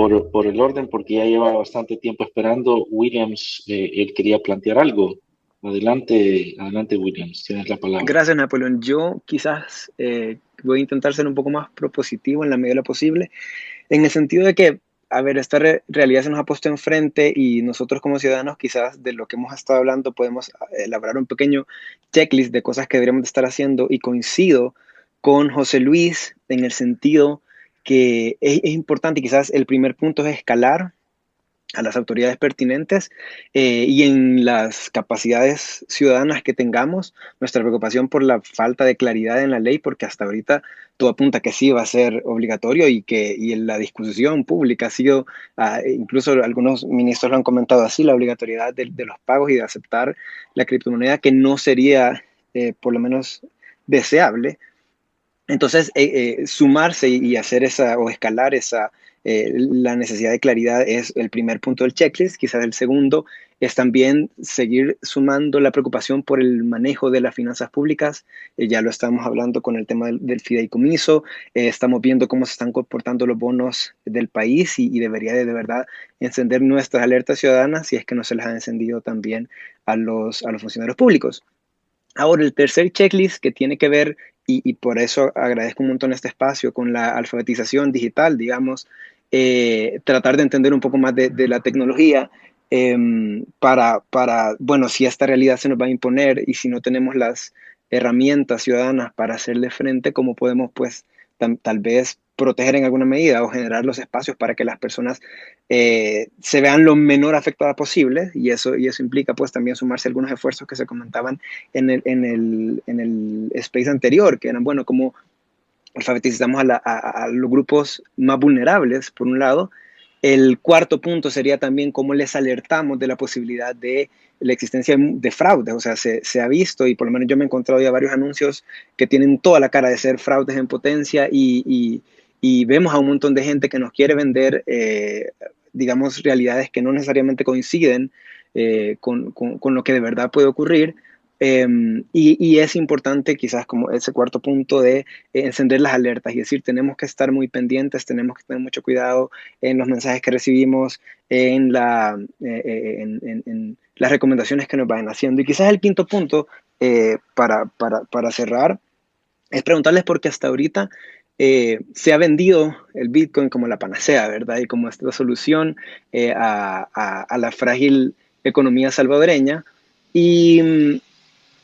por, por, el orden, porque ya lleva bastante tiempo esperando. Williams, eh, él quería plantear algo. Adelante, adelante Williams, tienes la palabra. Gracias Napoleón. Yo quizás eh, voy a intentar ser un poco más propositivo en la medida de lo posible, en el sentido de que, a ver, esta realidad se nos ha puesto enfrente y nosotros como ciudadanos quizás de lo que hemos estado hablando podemos elaborar un pequeño checklist de cosas que deberíamos estar haciendo y coincido con José Luis en el sentido que es, importante y quizás el primer punto es escalar a las autoridades pertinentes eh, y en las capacidades ciudadanas que tengamos, nuestra preocupación por la falta de claridad en la ley, porque hasta ahorita todo apunta que sí va a ser obligatorio y que y en la discusión pública ha sido, ah, incluso algunos ministros lo han comentado así, la obligatoriedad de, los pagos y de aceptar la criptomoneda, que no sería eh, por lo menos deseable entonces, eh, eh, sumarse y hacer esa o escalar esa, eh, la necesidad de claridad es el primer punto del checklist. Quizás el segundo es también seguir sumando la preocupación por el manejo de las finanzas públicas. ya lo estamos hablando con el tema del, fideicomiso. estamos viendo cómo se están comportando los bonos del país y, debería de, de, verdad encender nuestras alertas ciudadanas si es que no se les ha encendido también a los, a los funcionarios públicos. Ahora, el tercer checklist que tiene que ver y, por eso agradezco un montón este espacio con la alfabetización digital, digamos, eh, tratar de entender un poco más de, la tecnología em, para, para, bueno, si esta realidad se nos va a imponer y si no tenemos las herramientas ciudadanas para hacerle frente, cómo podemos, pues, tal vez proteger en alguna medida o generar los espacios para que las personas eh, se vean lo menor afectadas posible y eso, y eso implica pues también sumarse a algunos esfuerzos que se comentaban en el, en el, en el space anterior, que eran, bueno, como alfabetizamos a, a, los grupos más vulnerables, por un lado. El cuarto punto sería también cómo les alertamos de la posibilidad de la existencia de fraudes. O sea, se, se, ha visto y por lo menos yo me he encontrado ya varios anuncios que tienen toda la cara de ser fraudes en potencia y, y y vemos a un montón de gente que nos quiere vender, eh, digamos, realidades que no necesariamente coinciden eh, con, con, lo que de verdad puede ocurrir. Em, y, y, es importante quizás como ese cuarto punto de encender las alertas y decir, tenemos que estar muy pendientes, tenemos que tener mucho cuidado en los mensajes que recibimos, en, la, eh, en, en, las recomendaciones que nos vayan haciendo. Y quizás el quinto punto para, para, para cerrar es preguntarles por qué hasta ahorita eh, se ha vendido el Bitcoin como la panacea, ¿verdad? Y como esta solución eh, a, la frágil economía salvadoreña. Y mm,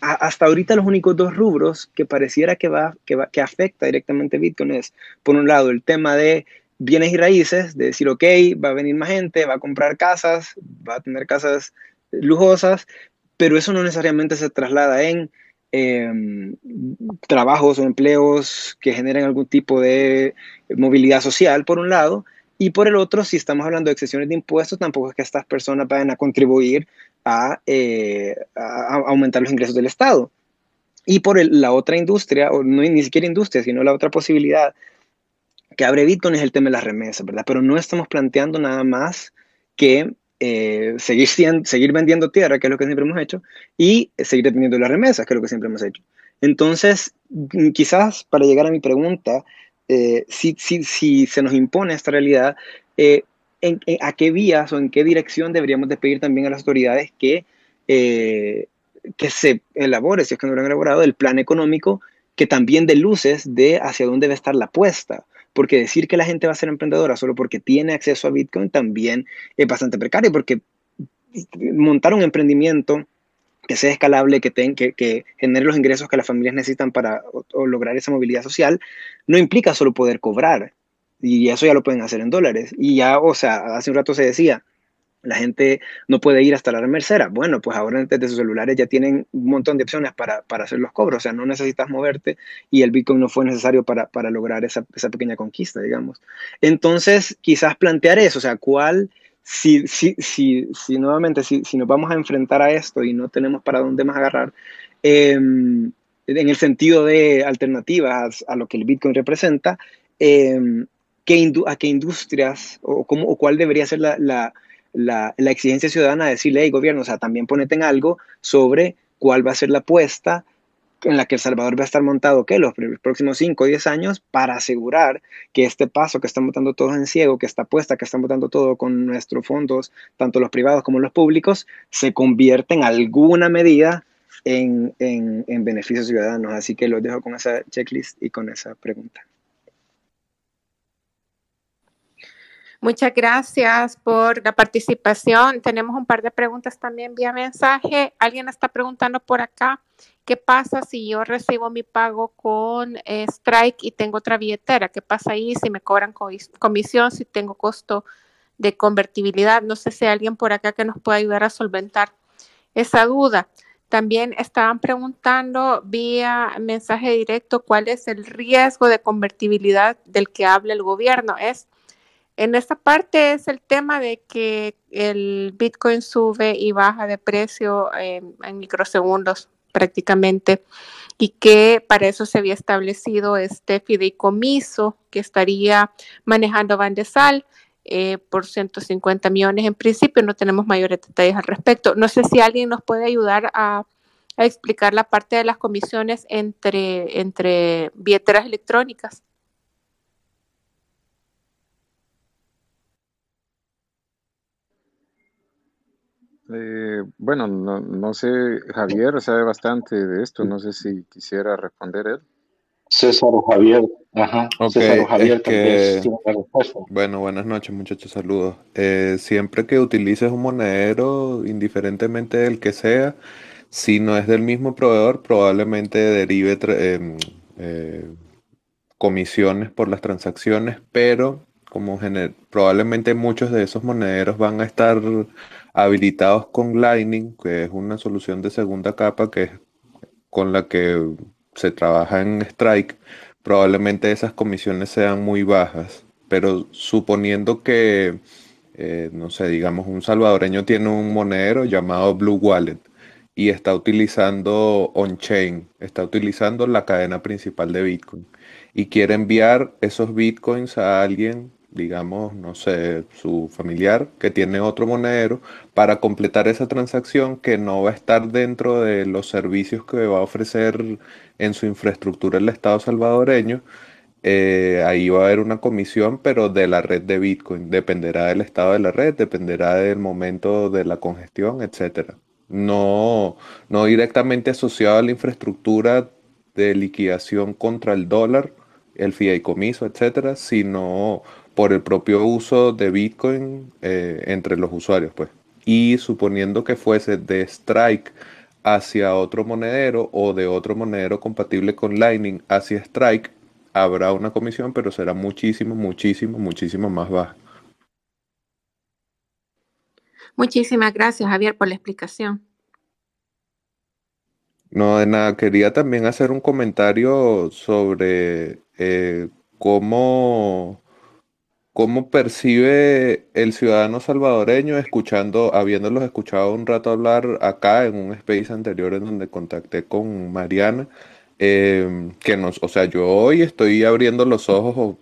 hasta ahorita los únicos dos rubros que pareciera que, va, que, que afecta directamente Bitcoin es, por un lado, el tema de bienes y raíces, de decir, ok, va a venir más gente, va a comprar casas, va a tener casas lujosas, pero eso no necesariamente se traslada en Em, trabajos o empleos que generen algún tipo de movilidad social, por un lado, y por el otro, si estamos hablando de excepciones de impuestos, tampoco es que estas personas vayan a contribuir a, eh, aumentar los ingresos del Estado. Y por la otra industria, o no ni siquiera industria, sino la otra posibilidad que abre Bitcoin es el tema de las remesas, ¿verdad? Pero no estamos planteando nada más que eh, seguir, vendiendo tierra, que es lo que siempre hemos hecho, y seguir dependiendo las remesas, que es lo que siempre hemos hecho. Entonces, mm, quizás para llegar a mi pregunta, eh, si, se nos impone esta realidad, eh, ¿a qué vías o en qué dirección deberíamos despedir también a las autoridades que, que se elabore, si es que no lo han elaborado, el plan económico que también de luces de hacia dónde debe estar la apuesta? Porque decir que la gente va a ser emprendedora solo porque tiene acceso a Bitcoin también es bastante precario, porque montar un emprendimiento que sea escalable, que, que, que, genere los ingresos que las familias necesitan para lograr esa movilidad social, no implica solo poder cobrar. Y eso ya lo pueden hacer en dólares. Y ya, o sea, hace un rato se decía, la gente no puede ir hasta la remercera. Bueno, pues ahora desde sus celulares ya tienen un montón de opciones para, hacer los cobros, o sea, no necesitas moverte y el Bitcoin no fue necesario para, lograr esa, pequeña conquista, digamos. Entonces, quizás plantear eso, o sea, cuál, si, si, si, si nuevamente, si, nos vamos a enfrentar a esto y no tenemos para dónde más agarrar, em, en el sentido de alternativas a lo que el Bitcoin representa, em, ¿a qué industrias o, cómo, o cuál debería ser la, exigencia ciudadana de decirle, hey, gobierno, o sea, también ponete en algo sobre cuál va a ser la apuesta en la que El Salvador va a estar montado, ¿qué? Los próximos 5 o 10 años para asegurar que este paso que están votando todos en ciego, que está puesta, que están votando todo con nuestros fondos, tanto los privados como los públicos, se convierte en alguna medida en, en, en beneficios ciudadanos. Así que los dejo con esa checklist y con esa pregunta. Muchas gracias por la participación. Tenemos un par de preguntas también vía mensaje. Alguien está preguntando por acá, ¿qué pasa si yo recibo mi pago con eh, Strike y tengo otra billetera? ¿Qué pasa ahí si me cobran comisión, si tengo costo de convertibilidad? No sé si hay alguien por acá que nos pueda ayudar a solventar esa duda. También estaban preguntando vía mensaje directo cuál es el riesgo de convertibilidad del que habla el gobierno. Es en esta parte es el tema de que el Bitcoin sube y baja de precio en microsegundos prácticamente y que para eso se había establecido este fideicomiso que estaría manejando Van de Sal eh, por 150 millones en principio. No tenemos mayores detalles al respecto. No sé si alguien nos puede ayudar a, a explicar la parte de las comisiones entre, entre billeteras electrónicas. Eh, bueno, no, no, sé, Javier sabe bastante de esto, no sé si quisiera responder él. César o Javier, ajá. César o Javier que, Bueno, buenas noches muchachos, saludos. Eh, siempre que utilices un monedero, indiferentemente del que sea, si no es del mismo proveedor, probablemente derive em, eh, comisiones por las transacciones, pero como probablemente muchos de esos monederos van a estar habilitados con Lightning, que es una solución de segunda capa que es con la que se trabaja en Strike, probablemente esas comisiones sean muy bajas. Pero suponiendo que, eh, no sé, digamos, un salvadoreño tiene un monedero llamado Blue Wallet y está utilizando on-chain, está utilizando la cadena principal de Bitcoin y quiere enviar esos Bitcoins a alguien digamos, no sé, su familiar que tiene otro monedero para completar esa transacción que no va a estar dentro de los servicios que va a ofrecer en su infraestructura el Estado salvadoreño. Eh, ahí va a haber una comisión, pero de la red de Bitcoin. Dependerá del estado de la red, dependerá del momento de la congestión, etc. No, no directamente asociado a la infraestructura de liquidación contra el dólar, el fideicomiso, etcétera, sino por el propio uso de Bitcoin eh, entre los usuarios, pues. Y suponiendo que fuese de Strike hacia otro monedero o de otro monedero compatible con Lightning hacia Strike, habrá una comisión, pero será muchísimo, muchísimo, muchísimo más baja. Muchísimas gracias, Javier, por la explicación. No, de nada. Quería también hacer un comentario sobre eh, cómo ¿Cómo percibe el ciudadano salvadoreño escuchando, habiéndolos escuchado un rato hablar acá en un space anterior en donde contacté con Mariana? Em, que nos, o sea, yo hoy estoy abriendo los ojos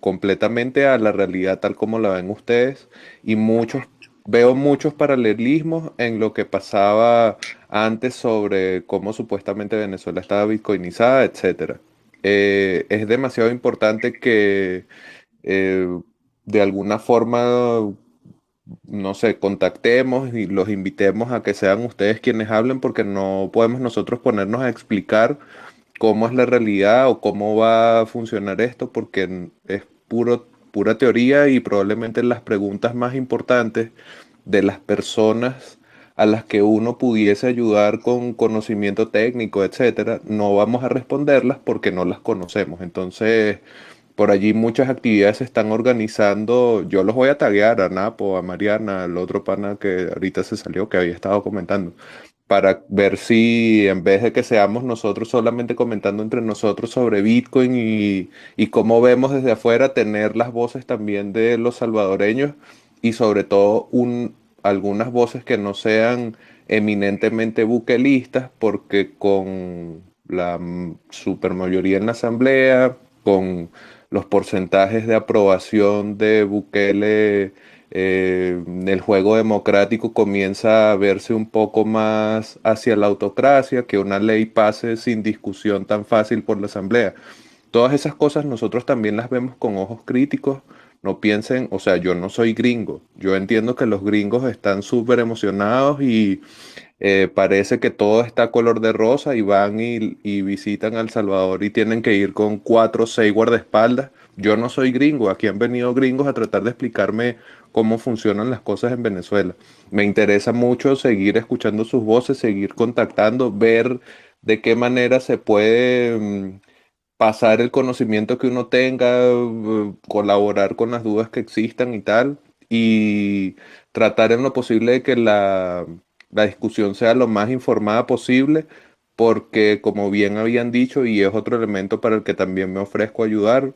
completamente a la realidad tal como la ven ustedes y muchos, veo muchos paralelismos en lo que pasaba antes sobre cómo supuestamente Venezuela estaba bitcoinizada, etcétera. Eh, es demasiado importante que eh, de alguna forma, no sé, contactemos y los invitemos a que sean ustedes quienes hablen porque no podemos nosotros ponernos a explicar cómo es la realidad o cómo va a funcionar esto porque es puro, pura teoría y probablemente las preguntas más importantes de las personas a las que uno pudiese ayudar con conocimiento técnico, etcétera, no vamos a responderlas porque no las conocemos. Entonces, por allí muchas actividades se están organizando. Yo los voy a taguear a Napo, a Mariana, al otro pana que ahorita se salió, que había estado comentando, para ver si en vez de que seamos nosotros solamente comentando entre nosotros sobre Bitcoin y, y cómo vemos desde afuera, tener las voces también de los salvadoreños y sobre todo un, algunas voces que no sean eminentemente buquelistas, porque con la supermayoría en la asamblea, con los porcentajes de aprobación de Bukele eh, el juego democrático comienza a verse un poco más hacia la autocracia, que una ley pase sin discusión tan fácil por la Asamblea. Todas esas cosas nosotros también las vemos con ojos críticos. No piensen, o sea, yo no soy gringo. Yo entiendo que los gringos están súper emocionados y eh, parece que todo está color de rosa y van y, y visitan a El Salvador y tienen que ir con cuatro o seis guardaespaldas. Yo no soy gringo, aquí han venido gringos a tratar de explicarme cómo funcionan las cosas en Venezuela. Me interesa mucho seguir escuchando sus voces, seguir contactando, ver de qué manera se puede mm, pasar el conocimiento que uno tenga, uh, colaborar con las dudas que existan y tal, y tratar en lo posible de que la, la discusión sea lo más informada posible, porque como bien habían dicho, y es otro elemento para el que también me ofrezco ayudar,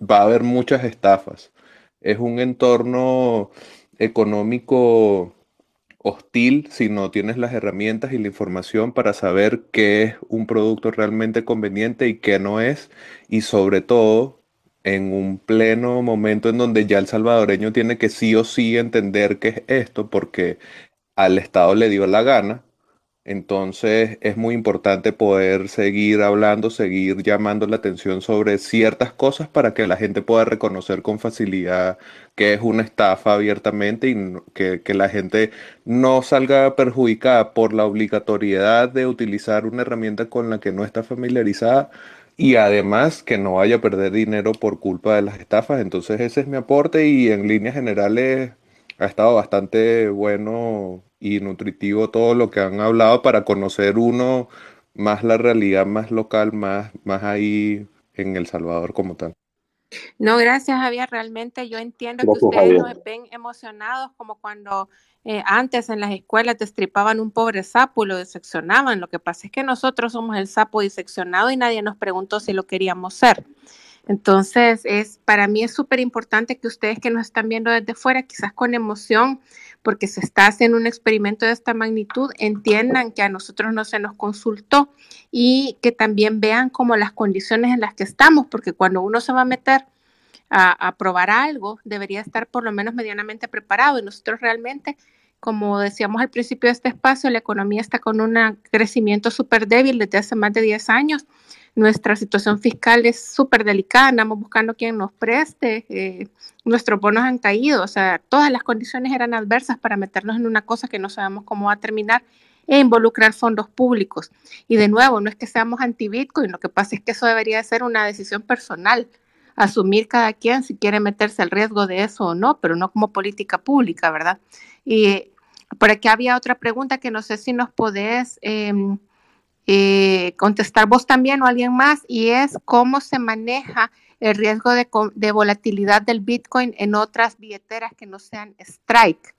va a haber muchas estafas. Es un entorno económico hostil si no tienes las herramientas y la información para saber qué es un producto realmente conveniente y qué no es, y sobre todo en un pleno momento en donde ya el salvadoreño tiene que sí o sí entender qué es esto, porque al Estado le dio la gana, entonces es muy importante poder seguir hablando, seguir llamando la atención sobre ciertas cosas para que la gente pueda reconocer con facilidad que es una estafa abiertamente y que, que la gente no salga perjudicada por la obligatoriedad de utilizar una herramienta con la que no está familiarizada y además que no vaya a perder dinero por culpa de las estafas. Entonces ese es mi aporte y en líneas generales ha estado bastante bueno y nutritivo todo lo que han hablado para conocer uno más la realidad más local, más, más ahí en El Salvador como tal. No, gracias Javier. Realmente yo entiendo que ustedes nos ven emocionados como cuando eh, antes en las escuelas destripaban un pobre sapo y lo diseccionaban. Lo que pasa es que nosotros somos el sapo diseccionado y nadie nos preguntó si lo queríamos ser. Entonces, es, para mí es súper importante que ustedes que nos están viendo desde fuera, quizás con emoción, porque se está haciendo un experimento de esta magnitud, entiendan que a nosotros no se nos consultó y que también vean como las condiciones en las que estamos, porque cuando uno se va a meter a, a probar algo, debería estar por lo menos medianamente preparado. Y nosotros realmente como decíamos al principio de este espacio, la economía está con un crecimiento súper débil desde hace más de 10 años nuestra situación fiscal es súper delicada, andamos buscando quien nos preste, eh, nuestros bonos han caído, o sea, todas las condiciones eran adversas para meternos en una cosa que no sabemos cómo va a terminar e involucrar fondos públicos. Y de nuevo, no es que seamos anti-Bitcoin, lo que pasa es que eso debería ser una decisión personal, asumir cada quien si quiere meterse al riesgo de eso o no, pero no como política pública, ¿verdad? Y por aquí había otra pregunta que no sé si nos podés... Em, eh, contestar vos también o alguien más, y es cómo se maneja el riesgo de, de, volatilidad del Bitcoin en otras billeteras que no sean Strike.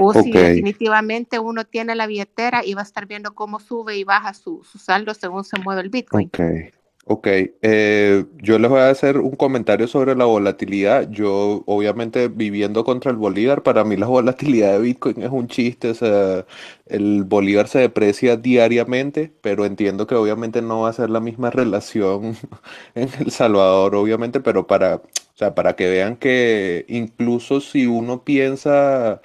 O si definitivamente uno tiene la billetera y va a estar viendo cómo sube y baja su, su saldo según se mueve el Bitcoin. Okay. Ok, eh, yo les voy a hacer un comentario sobre la volatilidad. Yo, obviamente, viviendo contra el Bolívar, para mí la volatilidad de Bitcoin es un chiste. O sea, el Bolívar se deprecia diariamente, pero entiendo que obviamente no va a ser la misma relación en El Salvador, obviamente, pero para, o sea, para que vean que incluso si uno piensa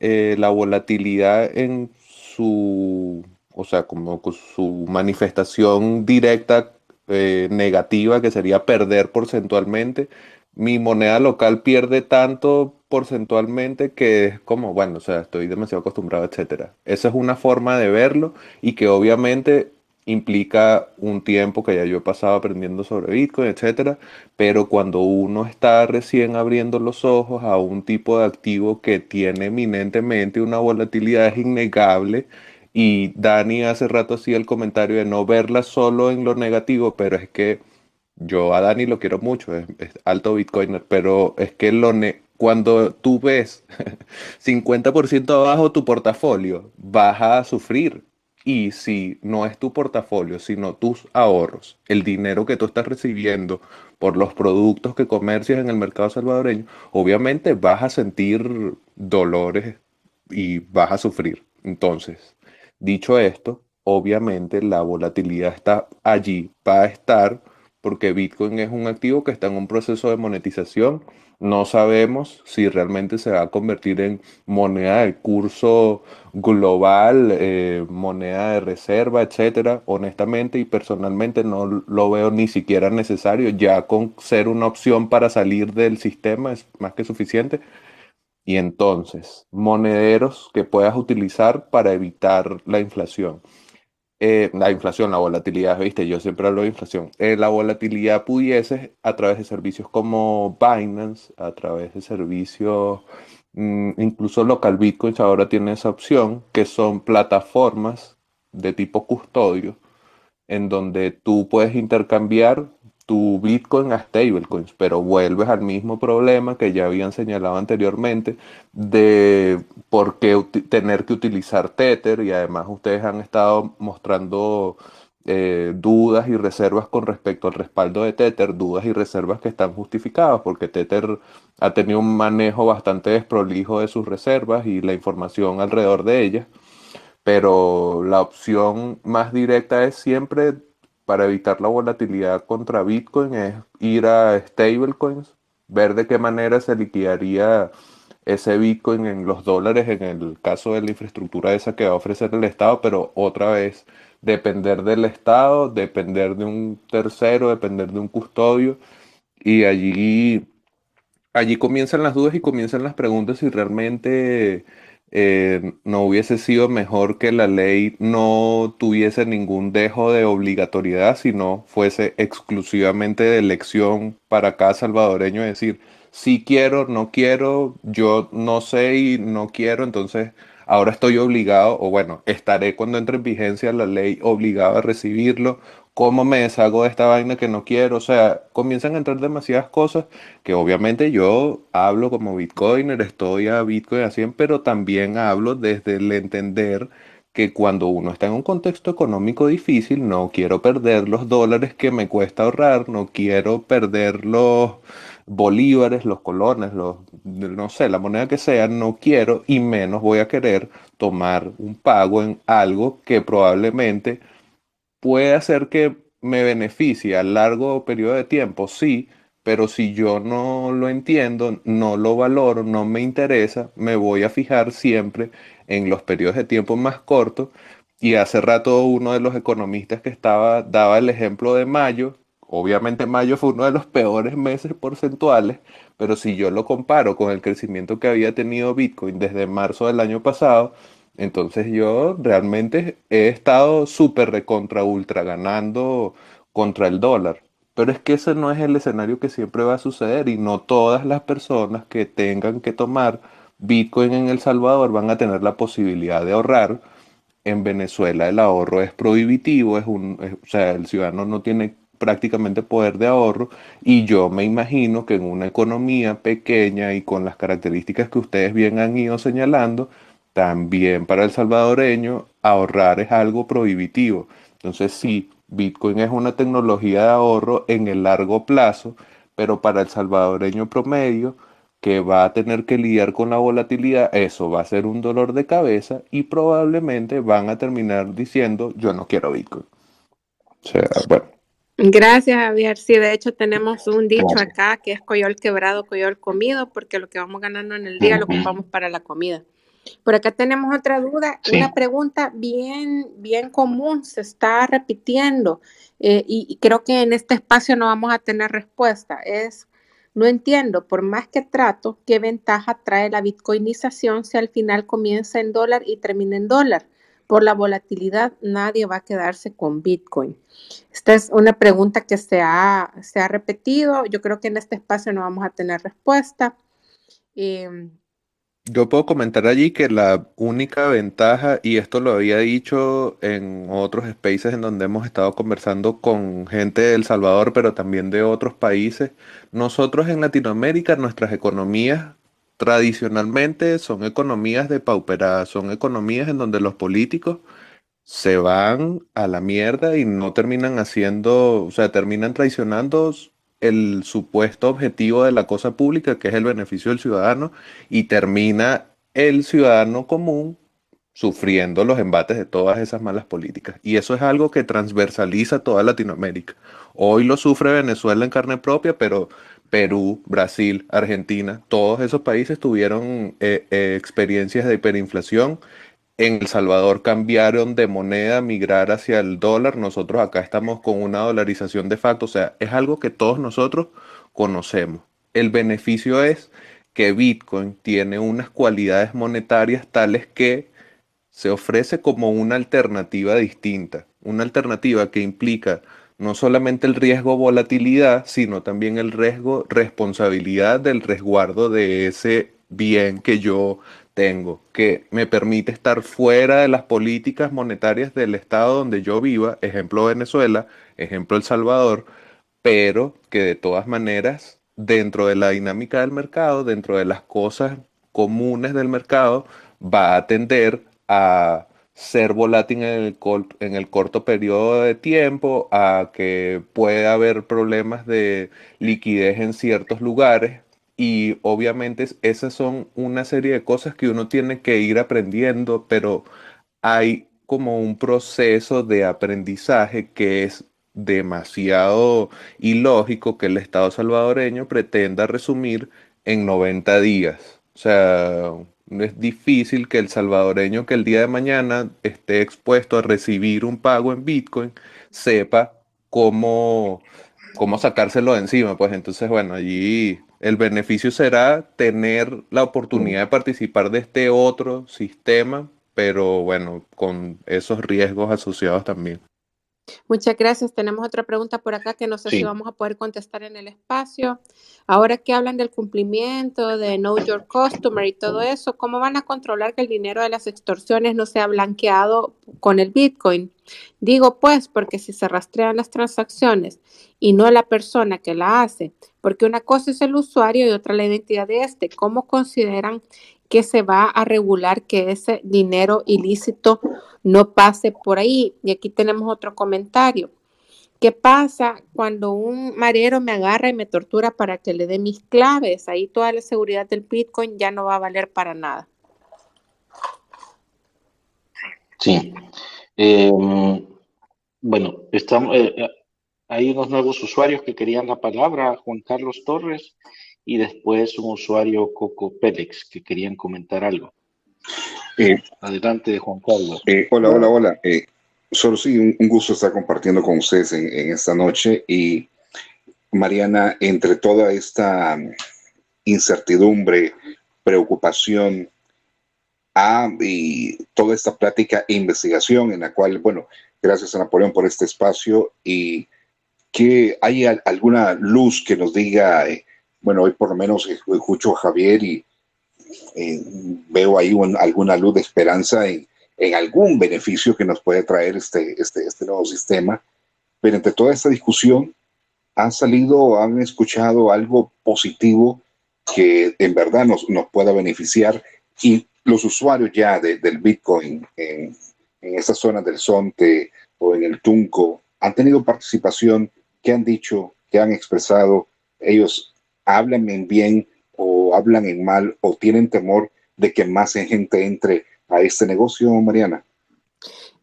eh, la volatilidad en su, o sea, como su manifestación directa eh, negativa, que sería perder porcentualmente. Mi moneda local pierde tanto porcentualmente que es como, bueno, o sea, estoy demasiado acostumbrado, etcétera. Esa es una forma de verlo y que obviamente implica un tiempo que ya yo he pasado aprendiendo sobre Bitcoin, etcétera, pero cuando uno está recién abriendo los ojos a un tipo de activo que tiene eminentemente una volatilidad innegable, y Dani hace rato hacía el comentario de no verla solo en lo negativo, pero es que yo a Dani lo quiero mucho, es, alto Bitcoiner, pero es que cuando tú ves 50% abajo tu portafolio, vas a sufrir. Y si no es tu portafolio, sino tus ahorros, el dinero que tú estás recibiendo por los productos que comercias en el mercado salvadoreño, obviamente vas a sentir dolores y vas a sufrir. Entonces, Dicho esto, obviamente la volatilidad está allí, va a estar porque Bitcoin es un activo que está en un proceso de monetización no sabemos si realmente se va a convertir en moneda de curso global, eh, moneda de reserva, etcétera. Honestamente y personalmente no lo veo ni siquiera necesario. Ya con ser una opción para salir del sistema es más que suficiente. Y entonces, monederos que puedas utilizar para evitar la inflación. Eh, la inflación, la volatilidad, viste, yo siempre hablo de inflación. Eh, la volatilidad pudiese a través de servicios como Binance, a través de servicios, mm, incluso local Bitcoins ahora tiene esa opción, que son plataformas de tipo custodio, en donde tú puedes intercambiar tu Bitcoin a stablecoins, pero vuelves al mismo problema que ya habían señalado anteriormente de por qué tener que utilizar Tether y además ustedes han estado mostrando eh, dudas y reservas con respecto al respaldo de Tether, dudas y reservas que están justificadas porque Tether ha tenido un manejo bastante desprolijo de sus reservas y la información alrededor de ellas, pero la opción más directa es siempre para evitar la volatilidad contra Bitcoin es ir a stablecoins, ver de qué manera se liquidaría ese Bitcoin en los dólares en el caso de la infraestructura esa que va a ofrecer el Estado, pero otra vez depender del Estado, depender de un tercero, depender de un custodio. Y allí allí comienzan las dudas y comienzan las preguntas si realmente eh, no hubiese sido mejor que la ley no tuviese ningún dejo de obligatoriedad, sino fuese exclusivamente de elección para cada salvadoreño, es decir, si quiero, no quiero, yo no sé y no quiero, entonces ahora estoy obligado, o bueno, estaré cuando entre en vigencia la ley obligado a recibirlo, ¿Cómo me deshago de esta vaina que no quiero? O sea, comienzan a entrar demasiadas cosas que obviamente yo hablo como bitcoiner, estoy a Bitcoin a 100, pero también hablo desde el entender que cuando uno está en un contexto económico difícil, no quiero perder los dólares que me cuesta ahorrar, no quiero perder los bolívares, los colones, los, no sé, la moneda que sea, no quiero y menos voy a querer tomar un pago en algo que probablemente puede hacer que me beneficie a largo periodo de tiempo, sí, pero si yo no lo entiendo, no lo valoro, no me interesa, me voy a fijar siempre en los periodos de tiempo más cortos. Y hace rato uno de los economistas que estaba daba el ejemplo de mayo. Obviamente mayo fue uno de los peores meses porcentuales, pero si yo lo comparo con el crecimiento que había tenido Bitcoin desde marzo del año pasado, entonces yo realmente he estado súper recontra ultra ganando contra el dólar. Pero es que ese no es el escenario que siempre va a suceder y no todas las personas que tengan que tomar Bitcoin en El Salvador van a tener la posibilidad de ahorrar. En Venezuela el ahorro es prohibitivo, es un, o sea, el ciudadano no tiene prácticamente poder de ahorro y yo me imagino que en una economía pequeña y con las características que ustedes bien han ido señalando, también para el salvadoreño ahorrar es algo prohibitivo. Entonces sí, Bitcoin es una tecnología de ahorro en el largo plazo, pero para el salvadoreño promedio que va a tener que lidiar con la volatilidad, eso va a ser un dolor de cabeza y probablemente van a terminar diciendo yo no quiero Bitcoin. O sea, bueno. Gracias, Javier. Sí, de hecho tenemos un dicho acá que es coyol quebrado, coyol comido, porque lo que vamos ganando en el día lo ocupamos para la comida. Por acá tenemos otra duda, una pregunta bien, bien común, se está repitiendo eh, y, creo que en este espacio no vamos a tener respuesta. Es, no entiendo, por más que trato, qué ventaja trae la bitcoinización si al final comienza en dólar y termina en dólar. Por la volatilidad, nadie va a quedarse con Bitcoin. Esta es una pregunta que se ha, se ha repetido. Yo creo que en este espacio no vamos a tener respuesta. Em, yo puedo comentar allí que la única ventaja, y esto lo había dicho en otros spaces en donde hemos estado conversando con gente de El Salvador, pero también de otros países, nosotros en Latinoamérica, nuestras economías tradicionalmente son economías de pauperadas, son economías en donde los políticos se van a la mierda y no terminan haciendo, o sea, terminan traicionando el supuesto objetivo de la cosa pública, que es el beneficio del ciudadano, y termina el ciudadano común sufriendo los embates de todas esas malas políticas. Y eso es algo que transversaliza toda Latinoamérica. Hoy lo sufre Venezuela en carne propia, pero Perú, Brasil, Argentina, todos esos países tuvieron eh, eh, experiencias de hiperinflación. En El Salvador cambiaron de moneda, migrar hacia el dólar. Nosotros acá estamos con una dolarización de facto. O sea, es algo que todos nosotros conocemos. El beneficio es que Bitcoin tiene unas cualidades monetarias tales que se ofrece como una alternativa distinta. Una alternativa que implica no solamente el riesgo volatilidad, sino también el riesgo responsabilidad del resguardo de ese bien que yo tengo, que me permite estar fuera de las políticas monetarias del estado donde yo viva, ejemplo Venezuela, ejemplo El Salvador, pero que de todas maneras, dentro de la dinámica del mercado, dentro de las cosas comunes del mercado, va a tender a ser volátil en el, en el corto periodo de tiempo, a que puede haber problemas de liquidez en ciertos lugares. Y obviamente esas son una serie de cosas que uno tiene que ir aprendiendo, pero hay como un proceso de aprendizaje que es demasiado ilógico que el Estado salvadoreño pretenda resumir en 90 días. O sea, es difícil que el salvadoreño que el día de mañana esté expuesto a recibir un pago en Bitcoin sepa cómo, cómo sacárselo de encima. Pues entonces, bueno, allí el beneficio será tener la oportunidad de participar de este otro sistema, pero bueno, con esos riesgos asociados también. Muchas gracias. Tenemos otra pregunta por acá que no sé si vamos a poder contestar en el espacio. Ahora que hablan del cumplimiento, de Know Your Customer y todo eso, ¿cómo van a controlar que el dinero de las extorsiones no sea blanqueado con el Bitcoin? Digo pues, porque si se rastrean las transacciones y no la persona que la hace, porque una cosa es el usuario y otra la identidad de este, ¿cómo consideran que se va a regular que ese dinero ilícito no pase por ahí. Y aquí tenemos otro comentario. ¿Qué pasa cuando un marero me agarra y me tortura para que le dé mis claves? Ahí toda la seguridad del Bitcoin ya no va a valer para nada. Sí. Em, bueno, estamos, eh, eh, hay unos nuevos usuarios que querían la palabra, Juan Carlos Torres y después un usuario Coco Pélex que querían comentar algo. Eh, Adelante, Juan Carlos. Eh, hola, hola, hola. Eh, solo sí, un, gusto estar compartiendo con ustedes en, esta noche. Y Mariana, entre toda esta incertidumbre, preocupación, ah, y toda esta plática e investigación en la cual, bueno, gracias a Napoleón por este espacio y que hay alguna luz que nos diga, bueno, hoy por lo menos escucho a Javier y eh, veo ahí alguna luz de esperanza en, algún beneficio que nos puede traer este, este, este nuevo sistema. Pero entre toda esta discusión, ¿han salido, han escuchado algo positivo que en verdad nos, nos pueda beneficiar? Y los usuarios ya del Bitcoin en, en estas zonas del Sonte o en el Tunco, ¿han tenido participación? ¿Qué han dicho? ¿Qué han expresado? Ellos hablan en bien o hablan en mal o tienen temor de que más gente entre a este negocio, Mariana?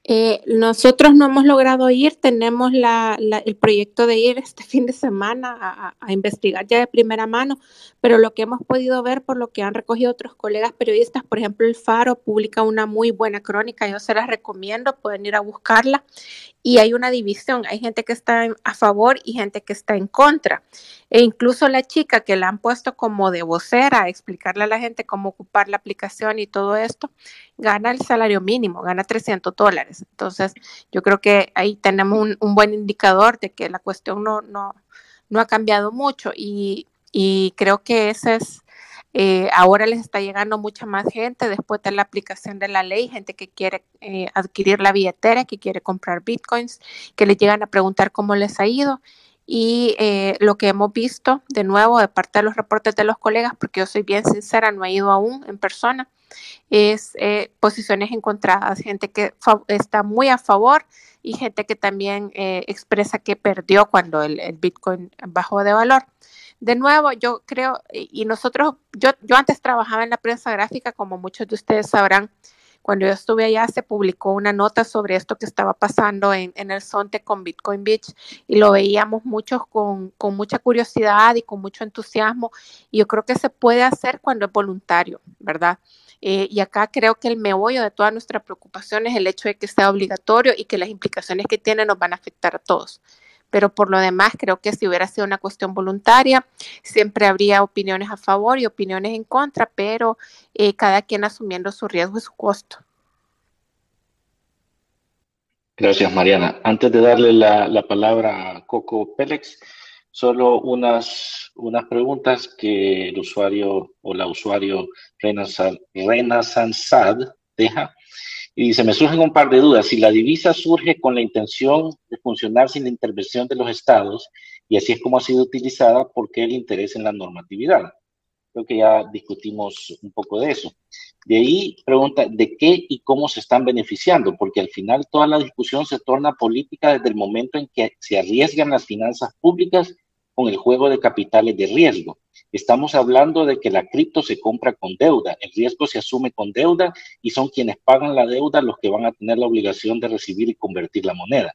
Eh, nosotros no hemos logrado ir, tenemos el proyecto de ir este fin de semana a, investigar ya de primera mano, pero lo que hemos podido ver por lo que han recogido otros colegas periodistas, por ejemplo, el Faro publica una muy buena crónica, yo se las recomiendo, pueden ir a buscarla y hay una división, hay gente que está a favor y gente que está en contra. E incluso la chica que la han puesto como de vocera a explicarle a la gente cómo ocupar la aplicación y todo esto, gana el salario mínimo, gana 300 dólares. Entonces, yo creo que ahí tenemos un, buen indicador de que la cuestión no, no, no ha cambiado mucho y, y creo que ese es eh, ahora les está llegando mucha más gente después de la aplicación de la ley, gente que quiere eh, adquirir la billetera, que quiere comprar bitcoins, que les llegan a preguntar cómo les ha ido. Y eh, lo que hemos visto, de nuevo, de parte de los reportes de los colegas, porque yo soy bien sincera, no he ido aún en persona, es posiciones encontradas, gente que está muy a favor y gente que también expresa que perdió cuando el Bitcoin bajó de valor de nuevo, yo creo, y nosotros, yo, yo antes trabajaba en la prensa gráfica, como muchos de ustedes sabrán, Cuando yo estuve allá se publicó una nota sobre esto que estaba pasando en, el Sonte con Bitcoin Beach y lo veíamos muchos con, con mucha curiosidad y con mucho entusiasmo. Y yo creo que se puede hacer cuando es voluntario, ¿verdad? Eh, y acá creo que el meollo de toda nuestra preocupación es el hecho de que sea obligatorio y que las implicaciones que tiene nos van a afectar a todos. Pero por lo demás, creo que si hubiera sido una cuestión voluntaria, siempre habría opiniones a favor y opiniones en contra, pero eh, cada quien asumiendo su riesgo y su costo. Gracias, Mariana. Antes de darle la, la palabra a Coco Pélex, solo unas, unas preguntas que el usuario o la usuario Rena, Rena Sansad deja. Y dice, me surgen un par de dudas. Si la divisa surge con la intención de funcionar sin la intervención de los estados, y así es como ha sido utilizada, ¿por qué el interés en la normatividad? Creo que ya discutimos un poco de eso. De ahí pregunta, ¿de qué y cómo se están beneficiando? Porque al final toda la discusión se torna política desde el momento en que se arriesgan las finanzas públicas con el juego de capitales de riesgo. Estamos hablando de que la cripto se compra con deuda, el riesgo se asume con deuda y son quienes pagan la deuda los que van a tener la obligación de recibir y convertir la moneda.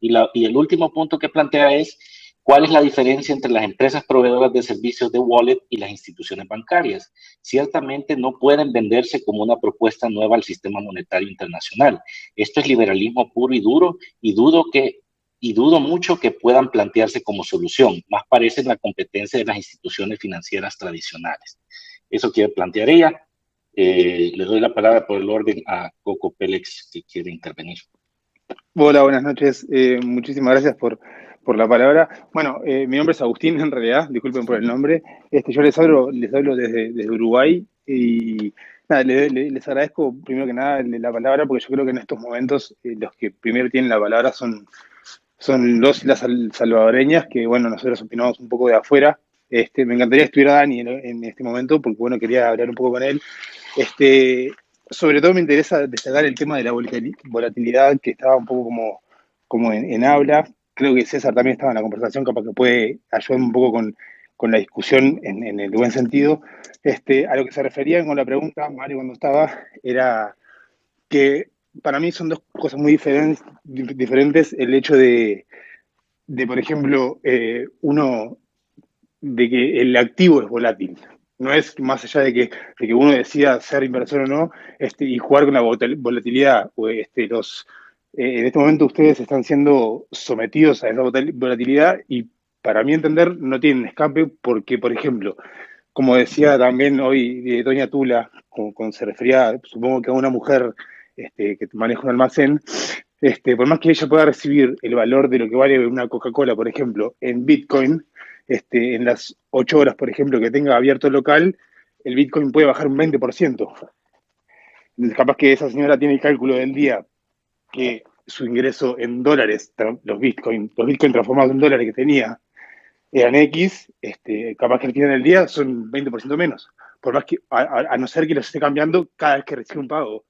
Y, el último punto que plantea es cuál es la diferencia entre las empresas proveedoras de servicios de wallet y las instituciones bancarias. Ciertamente no pueden venderse como una propuesta nueva al sistema monetario internacional. Esto es liberalismo puro y duro y dudo que y dudo mucho que puedan plantearse como solución. Más parece la competencia de las instituciones financieras tradicionales. Eso quiere plantear ella. Eh, le doy la palabra por el orden a Coco Pélex, que quiere intervenir. Hola, buenas noches. Eh, muchísimas gracias por, por la palabra. Bueno, eh, mi nombre es Agustín, en realidad, disculpen por el nombre. Este, yo les hablo, les hablo desde, desde Uruguay y nada, les, agradezco primero que nada la palabra porque yo creo que en estos momentos los que primero tienen la palabra son son los y las salvadoreñas, que bueno, nosotros opinamos un poco de afuera. Este, me encantaría que estuviera Dani en, este momento, porque bueno, quería hablar un poco con él. Este, sobre todo me interesa destacar el tema de la volatilidad, que estaba un poco como, como en, habla. Creo que César también estaba en la conversación, capaz que puede ayudar un poco con, con la discusión en, en, el buen sentido. Este, a lo que se refería con la pregunta, Mario, cuando estaba, era que para mí son dos cosas muy diferentes, diferentes el hecho de, de por ejemplo, eh, uno, de que el activo es volátil. No es más allá de que, de que uno decida ser inversor o no este, y jugar con la volatilidad. Este, los, eh, en este momento ustedes están siendo sometidos a esa volatilidad y para mi entender no tienen escape porque, por ejemplo, como decía también hoy eh, Doña Tula, con, se refería, supongo que a una mujer este, que maneja un almacén, este, por más que ella pueda recibir el valor de lo que vale una Coca-Cola, por ejemplo, en Bitcoin, este, en las 8 horas, por ejemplo, que tenga abierto el local, el Bitcoin puede bajar un 20%. Capaz que esa señora tiene el cálculo del día que su ingreso en dólares, los Bitcoin, los Bitcoin transformados en dólares que tenía, eran X, este, capaz que al final del día son 20% menos. Por más que, a, a, no ser que los esté cambiando cada vez que recibe un pago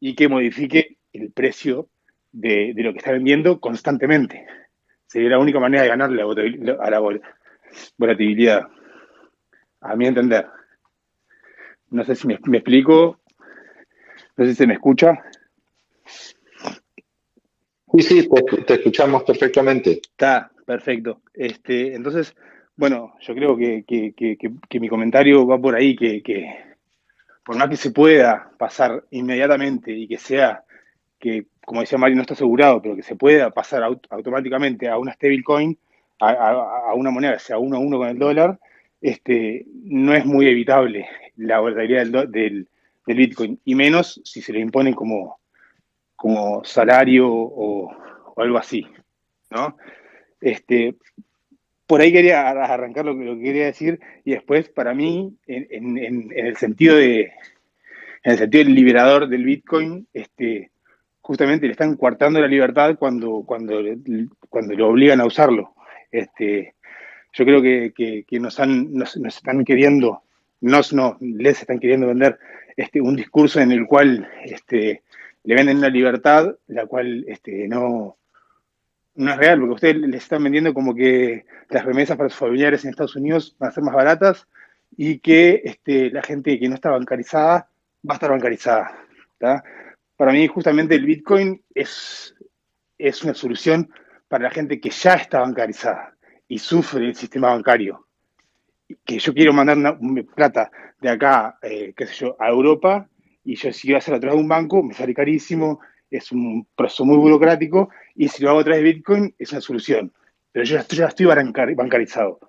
y que modifique el precio de, lo que está vendiendo constantemente. Sería la única manera de ganarle a la volatilidad, a mi entender. No sé si me, explico, no sé si se me escucha. Sí, sí, te, escuchamos perfectamente. Está, perfecto. Este, entonces, bueno, yo creo que, mi comentario va por ahí, que, por más que se pueda pasar inmediatamente y que sea que, como decía Mario, no está asegurado, pero que se pueda pasar automáticamente a una stablecoin, a, una moneda, sea uno a uno con el dólar, este, no es muy evitable la volatilidad del, Bitcoin, y menos si se le imponen como, como salario o, algo así, ¿no? Este, por ahí quería arrancar lo lo que quería decir y después para mí en, el sentido de en el sentido del liberador del Bitcoin este justamente le están coartando la libertad cuando cuando cuando lo obligan a usarlo. Este yo creo que, nos han están queriendo no les están queriendo vender este un discurso en el cual este le venden una libertad la cual este no no real, porque ustedes les están vendiendo como que las remesas para sus familiares en Estados Unidos van a ser más baratas y que este, la gente que no está bancarizada va a estar bancarizada. para mí justamente el Bitcoin es, es una solución para la gente que ya está bancarizada y sufre el sistema bancario. Que yo quiero mandar una, plata de acá, eh, qué sé yo, a Europa y yo si voy a hacerlo a través de un banco me sale carísimo, es un proceso muy burocrático y si lo hago a través de Bitcoin es una solución. Pero yo ya estoy, bancarizado.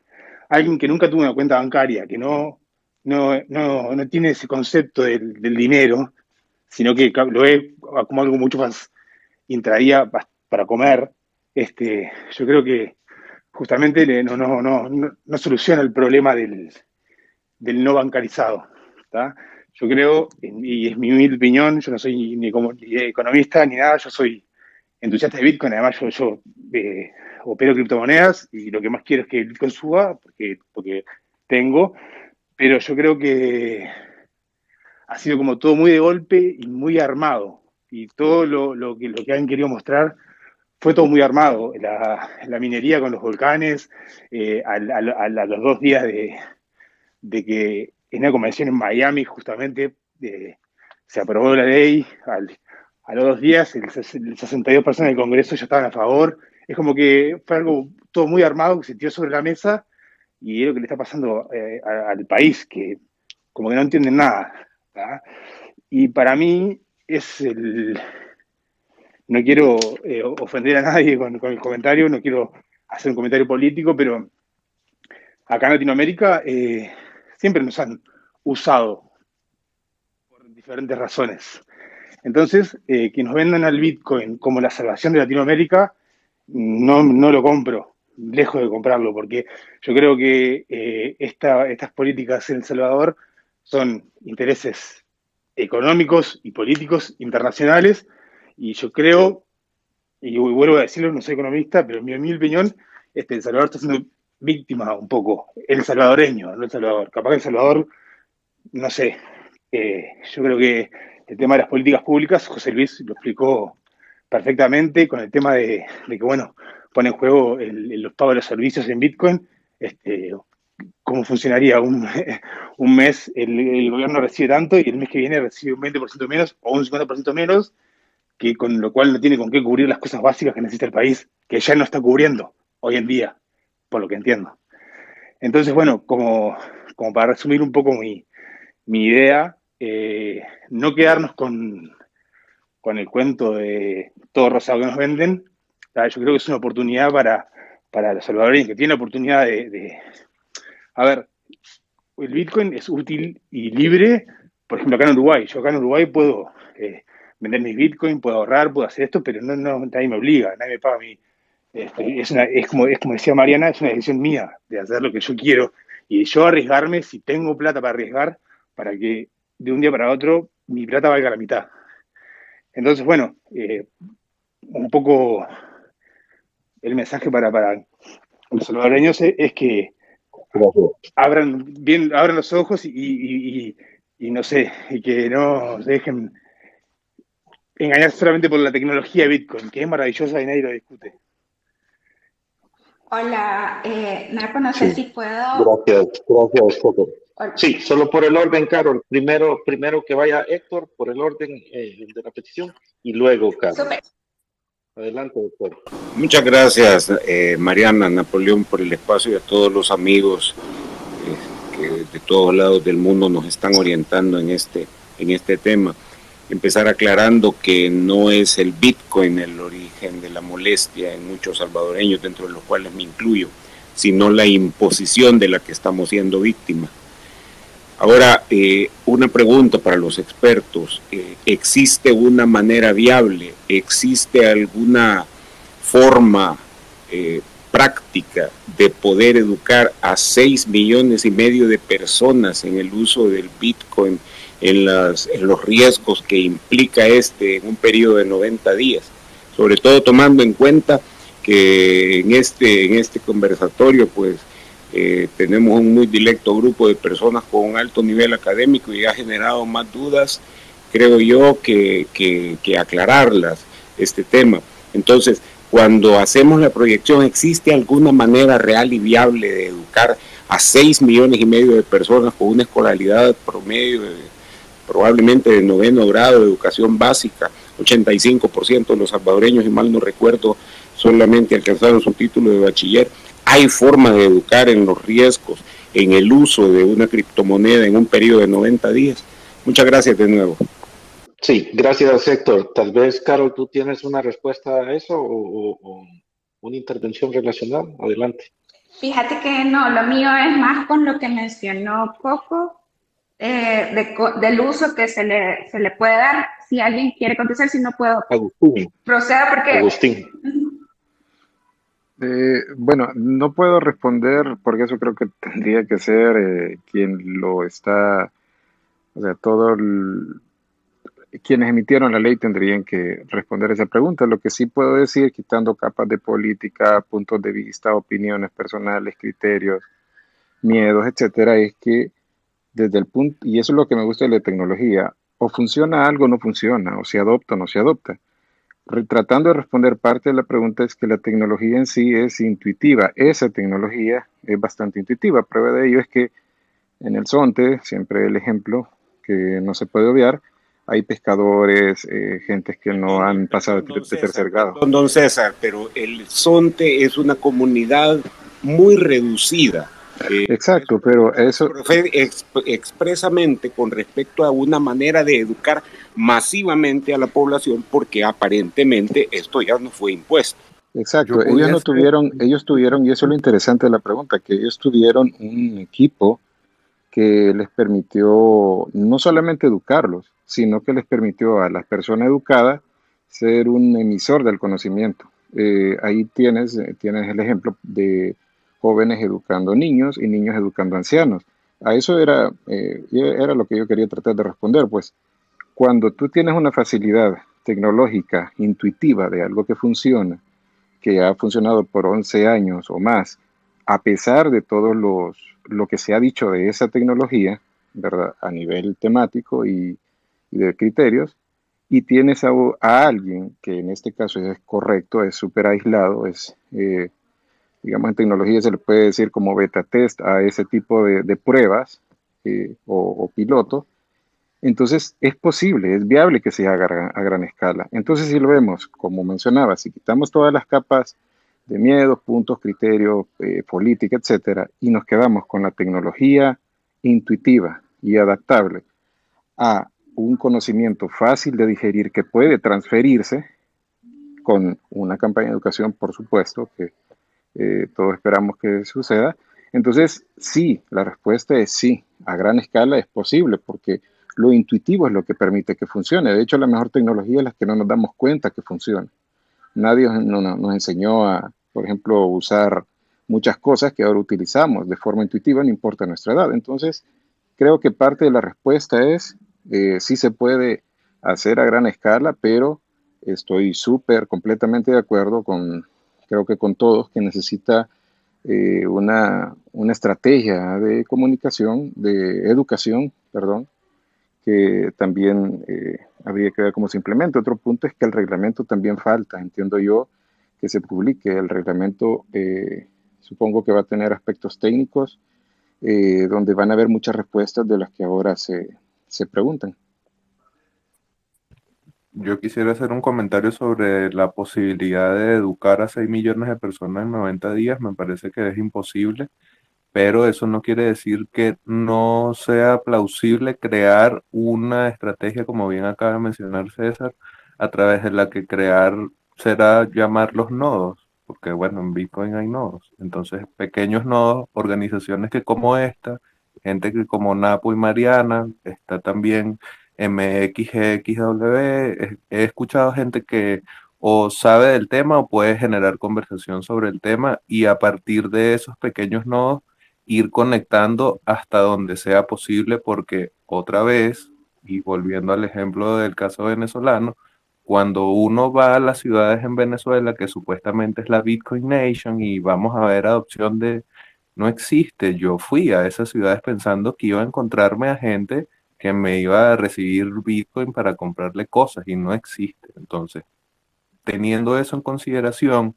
Alguien que nunca tuvo una cuenta bancaria, que no, no, no, tiene ese concepto del, del dinero, sino que lo ve como algo mucho más intradía para comer, este, yo creo que justamente no, no, no, no, soluciona el problema del, del no bancarizado. Yo creo, y es mi opinión, yo no soy ni, economista ni nada, yo soy entusiasta de Bitcoin, además yo, eh, opero criptomonedas y lo que más quiero es que Bitcoin suba, porque, porque tengo, pero yo creo que ha sido como todo muy de golpe y muy armado. Y todo lo, que, lo que han querido mostrar fue todo muy armado. La, minería con los volcanes, eh, a, los dos días de, que en una convención en Miami justamente se aprobó la ley, a los dos días el, 62 personas del Congreso ya estaban a favor. Es como que fue algo todo muy armado que se tiró sobre la mesa y es lo que le está pasando eh, al país, que como que no entienden nada. Y para mí es el... No quiero eh, ofender a nadie con, el comentario, no quiero hacer un comentario político, pero acá en Latinoamérica eh, siempre nos han usado por diferentes razones. Entonces, eh, que nos vendan al Bitcoin como la salvación de Latinoamérica, no, no lo compro, lejos de comprarlo, porque yo creo que estas políticas en El Salvador son intereses económicos y políticos internacionales y yo creo, y vuelvo a decirlo, no soy economista, pero en mi, opinión, este, El Salvador está siendo víctima un poco, el salvadoreño, no El Salvador. Capaz que El Salvador, no sé, eh, yo creo que el tema de las políticas públicas, José Luis lo explicó perfectamente con el tema de, que, bueno, pone en juego los pagos de los servicios en Bitcoin, este, cómo funcionaría un, un mes, el, gobierno recibe tanto y el mes que viene recibe un 20% menos o un 50% menos, que con lo cual no tiene con qué cubrir las cosas básicas que necesita el país, que ya no está cubriendo hoy en día, por lo que entiendo. Entonces, bueno, como, como para resumir un poco mi, mi idea, eh, no quedarnos con, con el cuento de todo rosado que nos venden. Yo creo que es una oportunidad para, para los salvadoreños que tienen la oportunidad de, a ver, el Bitcoin es útil y libre, por ejemplo, acá en Uruguay. Yo acá en Uruguay puedo eh, vender mis Bitcoin, puedo ahorrar, puedo hacer esto, pero no, no nadie me obliga, nadie me paga mí. Este, es, es, como, es como decía Mariana, es una decisión mía de hacer lo que yo quiero y yo arriesgarme si tengo plata para arriesgar para que de un día para otro mi plata valga la mitad. Entonces, bueno, eh, un poco el mensaje para, para los salvadoreños es que abran, bien, abran los ojos y, no sé, y que no dejen engañar solamente por la tecnología de Bitcoin, que es maravillosa y nadie lo discute. Hola, eh, Narco, no sé si puedo. Gracias, gracias, Sí, solo por el orden, Carol. Primero, primero que vaya Héctor, por el orden eh, de la petición, y luego Carol. Adelante, doctor. Muchas gracias, eh, Mariana, Napoleón, por el espacio y a todos los amigos eh, que de todos lados del mundo nos están orientando en este, en este tema. Empezar aclarando que no es el Bitcoin el origen de la molestia en muchos salvadoreños, dentro de los cuales me incluyo, sino la imposición de la que estamos siendo víctimas Ahora, eh, una pregunta para los expertos. Eh, ¿Existe una manera viable? ¿Existe alguna forma eh, práctica de poder educar a 6 millones y medio de personas en el uso del Bitcoin, en, las, los riesgos que implica este en un periodo de 90 días? Sobre todo tomando en cuenta que en este, en este conversatorio, pues, eh, tenemos un muy directo grupo de personas con un alto nivel académico y ha generado más dudas, creo yo, que, que, aclararlas, este tema. Entonces, cuando hacemos la proyección, ¿existe alguna manera real y viable de educar a 6 millones y medio de personas con una escolaridad promedio de, probablemente de noveno grado de educación básica 85% de los salvadoreños, y mal no recuerdo, solamente alcanzaron su título de bachiller. Hay forma de educar en los riesgos, en el uso de una criptomoneda en un periodo de 90 días. Muchas gracias de nuevo. Sí, gracias Héctor. Tal vez, Carol, tú tienes una respuesta a eso o, una intervención relacionada. Adelante. Fíjate que no, lo mío es más con lo que mencionó Coco, eh, del uso que se le, se le puede dar. Si alguien quiere contestar, si no puedo. Agustín. Proceda porque. Agustín. Eh, bueno, no puedo responder porque eso creo que tendría que ser eh, quien lo está, o sea, todo quienes emitieron la ley tendrían que responder esa pregunta. Lo que sí puedo decir, quitando capas de política, puntos de vista, opiniones personales, criterios, miedos, etcétera, es que desde el punto, y eso es lo que me gusta de la tecnología, o funciona algo o no funciona, o se adopta o no se adopta tratando de responder parte de la pregunta es que la tecnología en sí es intuitiva. Esa tecnología es bastante intuitiva. Prueba de ello es que en el Zonte, siempre el ejemplo que no se puede obviar, hay pescadores, eh, gentes que no han pasado de, tercer grado. Don César, pero el Zonte es una comunidad muy reducida Exacto, pero eso... expresamente con respecto a una manera de educar masivamente a la población porque aparentemente esto ya no fue impuesto. Exacto, ellos no tuvieron, ellos tuvieron, y eso es lo interesante de la pregunta, que ellos tuvieron un equipo que les permitió no solamente educarlos, sino que les permitió a las personas educadas ser un emisor del conocimiento. Eh, ahí tienes, tienes el ejemplo de jóvenes educando niños y niños educando ancianos. A eso era, eh, era lo que yo quería tratar de responder, pues cuando tú tienes una facilidad tecnológica, intuitiva de algo que funciona, que ha funcionado por 11 años o más, a pesar de todo los, lo que se ha dicho de esa tecnología, ¿verdad? A nivel temático y, de criterios, y tienes a, alguien que en este caso es correcto, es súper aislado, es eh, digamos en tecnología se le puede decir como beta test a ese tipo de, pruebas eh, o, piloto, entonces es posible, es viable que se haga a gran, escala. Entonces si lo vemos, como mencionaba, si quitamos todas las capas de miedos, puntos, criterios, eh, política, etcétera, y nos quedamos con la tecnología intuitiva y adaptable a un conocimiento fácil de digerir que puede transferirse con una campaña de educación, por supuesto, que eh, todos esperamos que suceda. Entonces, sí, la respuesta es sí, a gran escala es posible, porque lo intuitivo es lo que permite que funcione. De hecho, la mejor tecnología es la que no nos damos cuenta que funciona. Nadie nos enseñó a, por ejemplo, usar muchas cosas que ahora utilizamos de forma intuitiva, no importa nuestra edad. Entonces, creo que parte de la respuesta es, eh, sí se puede hacer a gran escala, pero estoy súper, completamente de acuerdo con creo que con todos, que necesita eh, una, estrategia de comunicación, de educación, perdón, que también eh, habría que ver cómo se implementa. Otro punto es que el reglamento también falta, entiendo yo, que se publique. El reglamento eh, supongo que va a tener aspectos técnicos donde van a haber muchas respuestas de las que ahora se, se preguntan. Yo quisiera hacer un comentario sobre la posibilidad de educar a 6 millones de personas en 90 días. Me parece que es imposible, pero eso no quiere decir que no sea plausible crear una estrategia, como bien acaba de mencionar César, a través de la que crear será llamar los nodos, porque bueno, en Bitcoin hay nodos. Entonces, pequeños nodos, organizaciones que como esta, gente que como Napo y Mariana, está también MXXW, he escuchado gente que o sabe del tema o puede generar conversación sobre el tema y a partir de esos pequeños nodos ir conectando hasta donde sea posible porque otra vez, y volviendo al ejemplo del caso venezolano, cuando uno va a las ciudades en Venezuela, que supuestamente es la Bitcoin Nation, y vamos a ver adopción de... No existe. Yo fui a esas ciudades pensando que iba a encontrarme a gente que me iba a recibir Bitcoin para comprarle cosas y no existe. Entonces, teniendo eso en consideración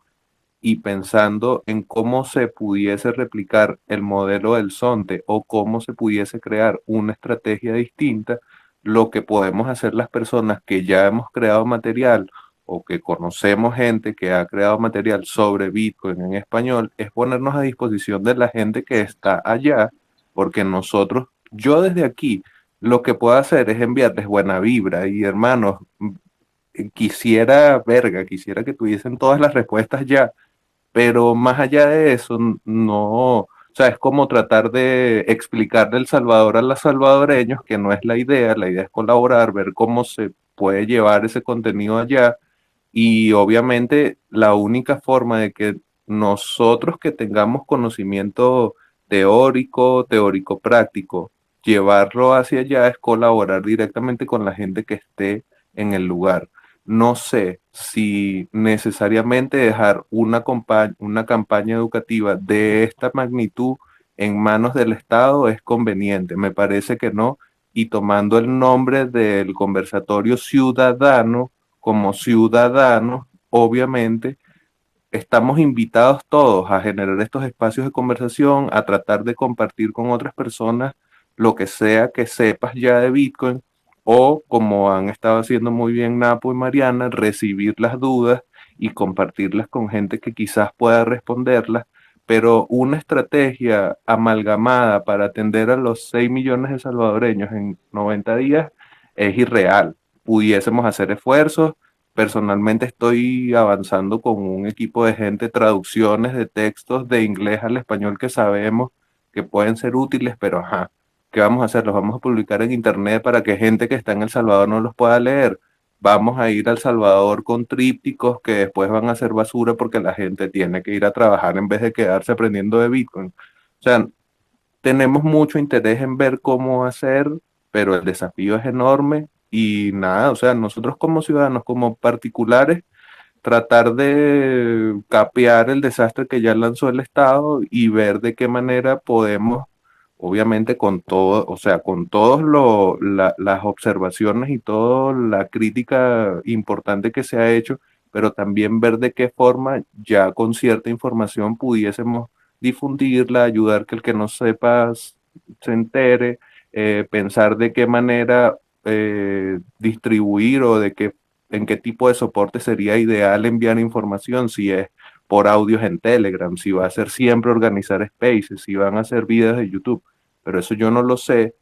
y pensando en cómo se pudiese replicar el modelo del Sonte o cómo se pudiese crear una estrategia distinta, lo que podemos hacer las personas que ya hemos creado material o que conocemos gente que ha creado material sobre Bitcoin en español es ponernos a disposición de la gente que está allá, porque nosotros, yo desde aquí, lo que puedo hacer es enviarles buena vibra. Y hermanos, quisiera, verga, quisiera que tuviesen todas las respuestas ya, pero más allá de eso, no, o sea, es como tratar de explicarle El Salvador a los salvadoreños, que no es la idea, la idea es colaborar, ver cómo se puede llevar ese contenido allá. Y obviamente la única forma de que nosotros que tengamos conocimiento teórico, teórico práctico, llevarlo hacia allá es colaborar directamente con la gente que esté en el lugar. No sé si necesariamente dejar una, una campaña educativa de esta magnitud en manos del Estado es conveniente. Me parece que no. Y tomando el nombre del conversatorio ciudadano, como ciudadanos, obviamente, estamos invitados todos a generar estos espacios de conversación, a tratar de compartir con otras personas lo que sea que sepas ya de Bitcoin o como han estado haciendo muy bien Napo y Mariana, recibir las dudas y compartirlas con gente que quizás pueda responderlas, pero una estrategia amalgamada para atender a los 6 millones de salvadoreños en 90 días es irreal pudiésemos hacer esfuerzos. Personalmente estoy avanzando con un equipo de gente, traducciones de textos de inglés al español que sabemos que pueden ser útiles, pero ajá, ¿qué vamos a hacer? Los vamos a publicar en internet para que gente que está en El Salvador no los pueda leer. Vamos a ir al Salvador con trípticos que después van a ser basura porque la gente tiene que ir a trabajar en vez de quedarse aprendiendo de Bitcoin. O sea, tenemos mucho interés en ver cómo hacer, pero el desafío es enorme y nada, o sea, nosotros como ciudadanos, como particulares, tratar de capear el desastre que ya lanzó el Estado y ver de qué manera podemos, obviamente con todo, o sea, con todas las observaciones y toda la crítica importante que se ha hecho, pero también ver de qué forma ya con cierta información pudiésemos difundirla, ayudar que el que no sepa se entere, eh, pensar de qué manera eh, distribuir o de qué, en qué tipo de soporte sería ideal enviar información, si es por audios en Telegram, si va a ser siempre organizar spaces, si van a ser videos de YouTube. Pero eso yo no lo sé.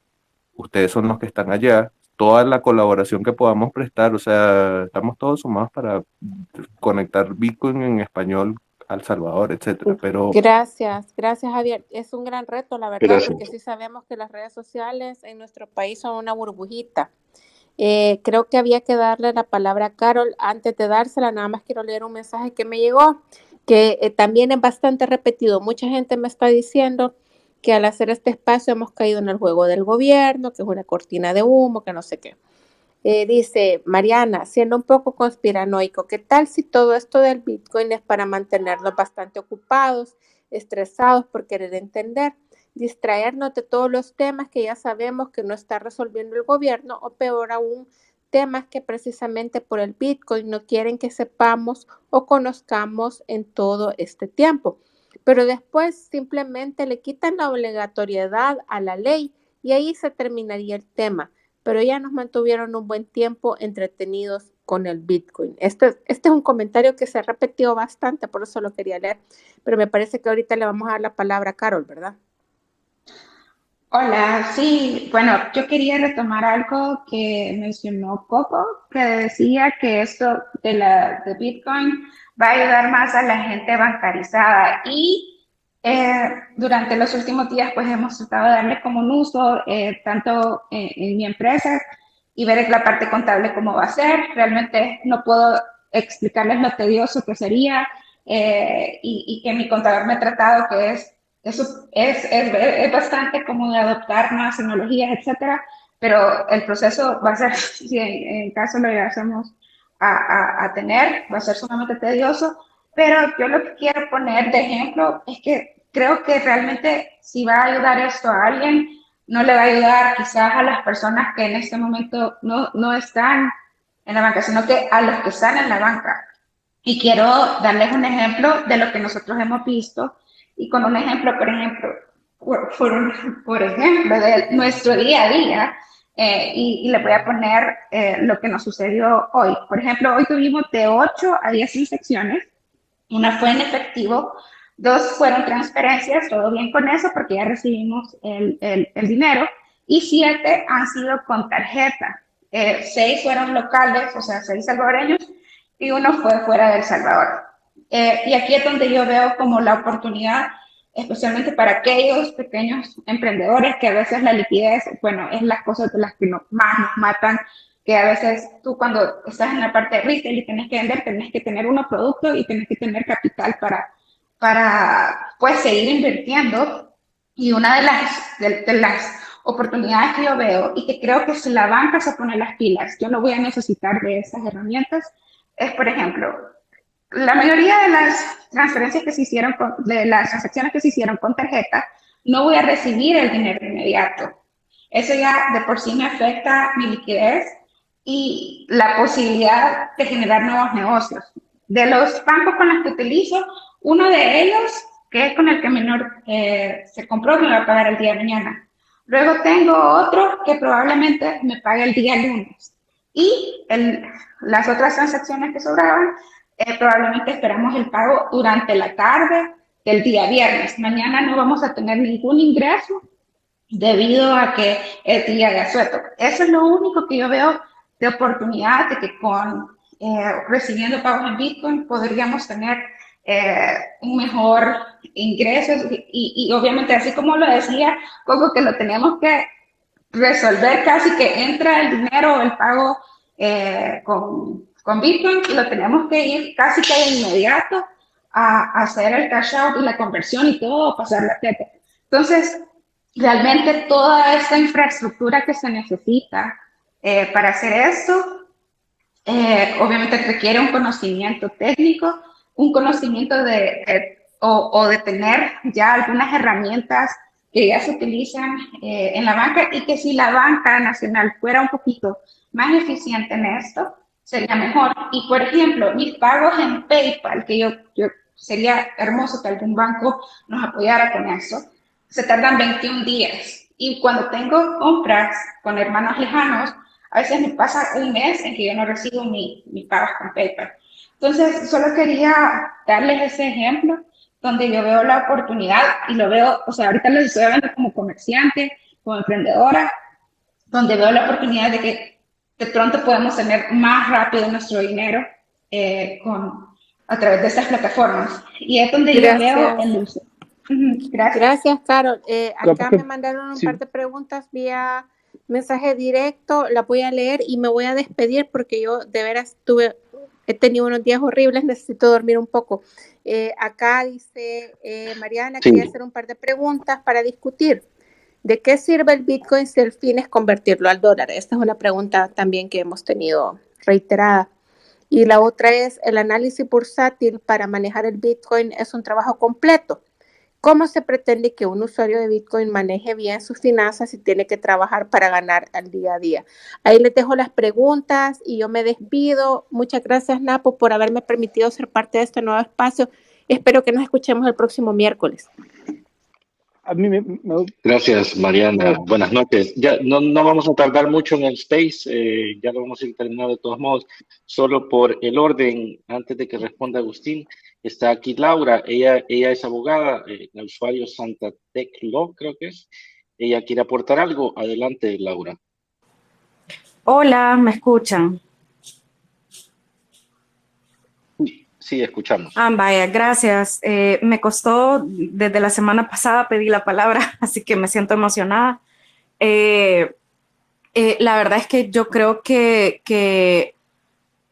Ustedes son los que están allá. Toda la colaboración que podamos prestar, o sea, estamos todos sumados para conectar Bitcoin en español al Salvador, etcétera. Pero gracias, gracias Javier. Es un gran reto, la verdad, porque sí sabemos que las redes sociales en nuestro país son una burbujita. Eh, creo que había que darle la palabra a Carol antes de dársela. Nada más quiero leer un mensaje que me llegó, que eh, también es bastante repetido. Mucha gente me está diciendo que al hacer este espacio hemos caído en el juego del gobierno, que es una cortina de humo, que no sé qué. Eh, dice Mariana, siendo un poco conspiranoico, ¿qué tal si todo esto del Bitcoin es para mantenernos bastante ocupados, estresados por querer entender, distraernos de todos los temas que ya sabemos que no está resolviendo el gobierno o peor aún, temas que precisamente por el Bitcoin no quieren que sepamos o conozcamos en todo este tiempo? Pero después simplemente le quitan la obligatoriedad a la ley y ahí se terminaría el tema pero ya nos mantuvieron un buen tiempo entretenidos con el Bitcoin. Este, este es un comentario que se ha repetido bastante, por eso lo quería leer, pero me parece que ahorita le vamos a dar la palabra a Carol, ¿verdad? Hola, sí, bueno, yo quería retomar algo que mencionó Coco, que decía que esto de, la, de Bitcoin va a ayudar más a la gente bancarizada y eh, durante los últimos días, pues hemos tratado de darle como un uso, eh, tanto en, mi empresa y ver la parte contable cómo va a ser. Realmente no puedo explicarles lo tedioso que sería eh, y, que mi contador me ha tratado que es, es, es, es, bastante como de adoptar nuevas tecnologías, etcétera, pero el proceso va a ser, si en, caso lo llegásemos a, a, a tener, va a ser sumamente tedioso, pero yo lo que quiero poner de ejemplo es que creo que realmente si va a ayudar esto a alguien, no le va a ayudar quizás a las personas que en este momento no, no están en la banca, sino que a los que están en la banca. Y quiero darles un ejemplo de lo que nosotros hemos visto y con un ejemplo, por ejemplo, por, por, ejemplo, de nuestro día a día. Eh, y, le voy a poner eh, lo que nos sucedió hoy. Por ejemplo, hoy tuvimos de 8 a 10 insecciones. Una fue en efectivo, dos fueron transferencias, todo bien con eso porque ya recibimos el, el, el dinero. Y siete han sido con tarjeta. Eh, seis fueron locales, o sea, seis salvadoreños, y uno fue fuera de El Salvador. y aquí es donde yo veo como la oportunidad especialmente para aquellos pequeños emprendedores que a veces la liquidez, bueno, es las cosas de las que más nos matan, que a veces tú cuando estás en la parte de retail y tienes que vender, tienes que tener unos productos y tienes que tener capital para, para pues, seguir invirtiendo. Y una de las, de las oportunidades que yo veo y que creo que si la banca se pone las pilas, yo no voy a necesitar de esas herramientas, es, por ejemplo, la mayoría de las transferencias que se hicieron, de las transacciones que se hicieron con tarjeta, no voy a recibir el dinero inmediato. Eso ya de por sí me afecta mi liquidez y la posibilidad de generar nuevos negocios. De los bancos con los que utilizo, uno de ellos, que es con el que menor eh, se compró, me va a pagar el día de mañana. Luego tengo otro que probablemente me pague el día lunes. Y el, las otras transacciones que sobraban eh, probablemente esperamos el pago durante la tarde del día viernes. Mañana no vamos a tener ningún ingreso debido a que es día de asueto. Eso es lo único que yo veo de oportunidad de que con eh, recibiendo pagos en Bitcoin podríamos tener eh, un mejor ingreso y, y, obviamente así como lo decía, poco que lo tenemos que resolver casi que entra el dinero o el pago con con Bitcoin lo tenemos que ir casi que de inmediato a, hacer el cash out y la conversión y todo, pasar la teta. Entonces, realmente toda esta infraestructura que se necesita eh, para hacer esto, eh, obviamente requiere un conocimiento técnico, un conocimiento de, o, o, de tener ya algunas herramientas que ya se utilizan eh, en la banca y que si la banca nacional fuera un poquito más eficiente en esto, sería mejor. Y por ejemplo, mis pagos en PayPal, que yo, yo sería hermoso que algún banco nos apoyara con eso, se tardan 21 días. Y cuando tengo compras con hermanos lejanos, a veces me pasa un mes en que yo no recibo mi, mi pagos con PayPal. Entonces, solo quería darles ese ejemplo donde yo veo la oportunidad y lo veo, o sea, ahorita lo estoy viendo como comerciante, como emprendedora, donde veo la oportunidad de que de pronto podemos tener más rápido nuestro dinero eh, con, a través de estas plataformas. Y es donde yo veo el uso. Gracias. Gracias, Carol. Eh, acá me mandaron un par de preguntas vía mensaje directo, la voy a leer y me voy a despedir porque yo de veras tuve, he tenido unos días horribles, necesito dormir un poco. Eh, acá dice Mariana, quería hacer un par de preguntas para discutir. ¿De qué sirve el Bitcoin si el fin es convertirlo al dólar? Esta es una pregunta también que hemos tenido reiterada. Y la otra es, el análisis bursátil para manejar el Bitcoin es un trabajo completo. ¿Cómo se pretende que un usuario de Bitcoin maneje bien sus finanzas y tiene que trabajar para ganar al día a día? Ahí les dejo las preguntas y yo me despido. Muchas gracias, Napo, por haberme permitido ser parte de este nuevo espacio. Espero que nos escuchemos el próximo miércoles. Gracias, Mariana. Buenas noches. Ya no, no, vamos a tardar mucho en el space, eh, ya lo vamos a ir terminando de todos modos. Solo por el orden, antes de que responda Agustín, está aquí Laura. Ella, ella es abogada, eh, el usuario Santa Tech Law, creo que es. Ella quiere aportar algo. Adelante, Laura. Hola, ¿me escuchan? Sí, escuchamos. Ah, vaya, gracias. Eh, me costó, desde la semana pasada pedí la palabra, así que me siento emocionada. Eh, eh, la verdad es que yo creo que,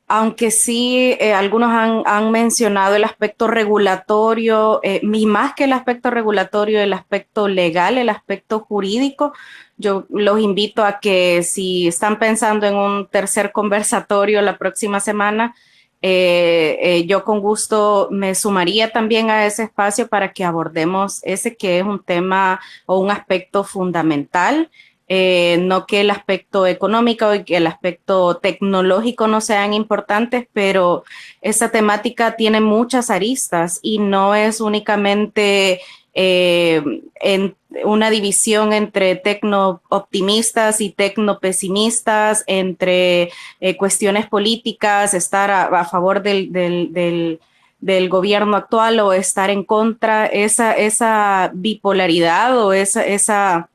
aunque sí algunos han, mencionado el aspecto regulatorio, y más que el aspecto regulatorio, el aspecto legal, el aspecto jurídico, yo los invito a que si están pensando en un tercer conversatorio la próxima semana, eh, eh, yo con gusto me sumaría también a ese espacio para que abordemos ese que es un tema o un aspecto fundamental, eh, no que el aspecto económico y que el aspecto tecnológico no sean importantes, pero esta temática tiene muchas aristas y no es únicamente en una división entre tecno optimistas y tecno pesimistas, entre cuestiones políticas, estar a, favor del, del, gobierno actual o estar en contra, esa, esa bipolaridad o esa, esa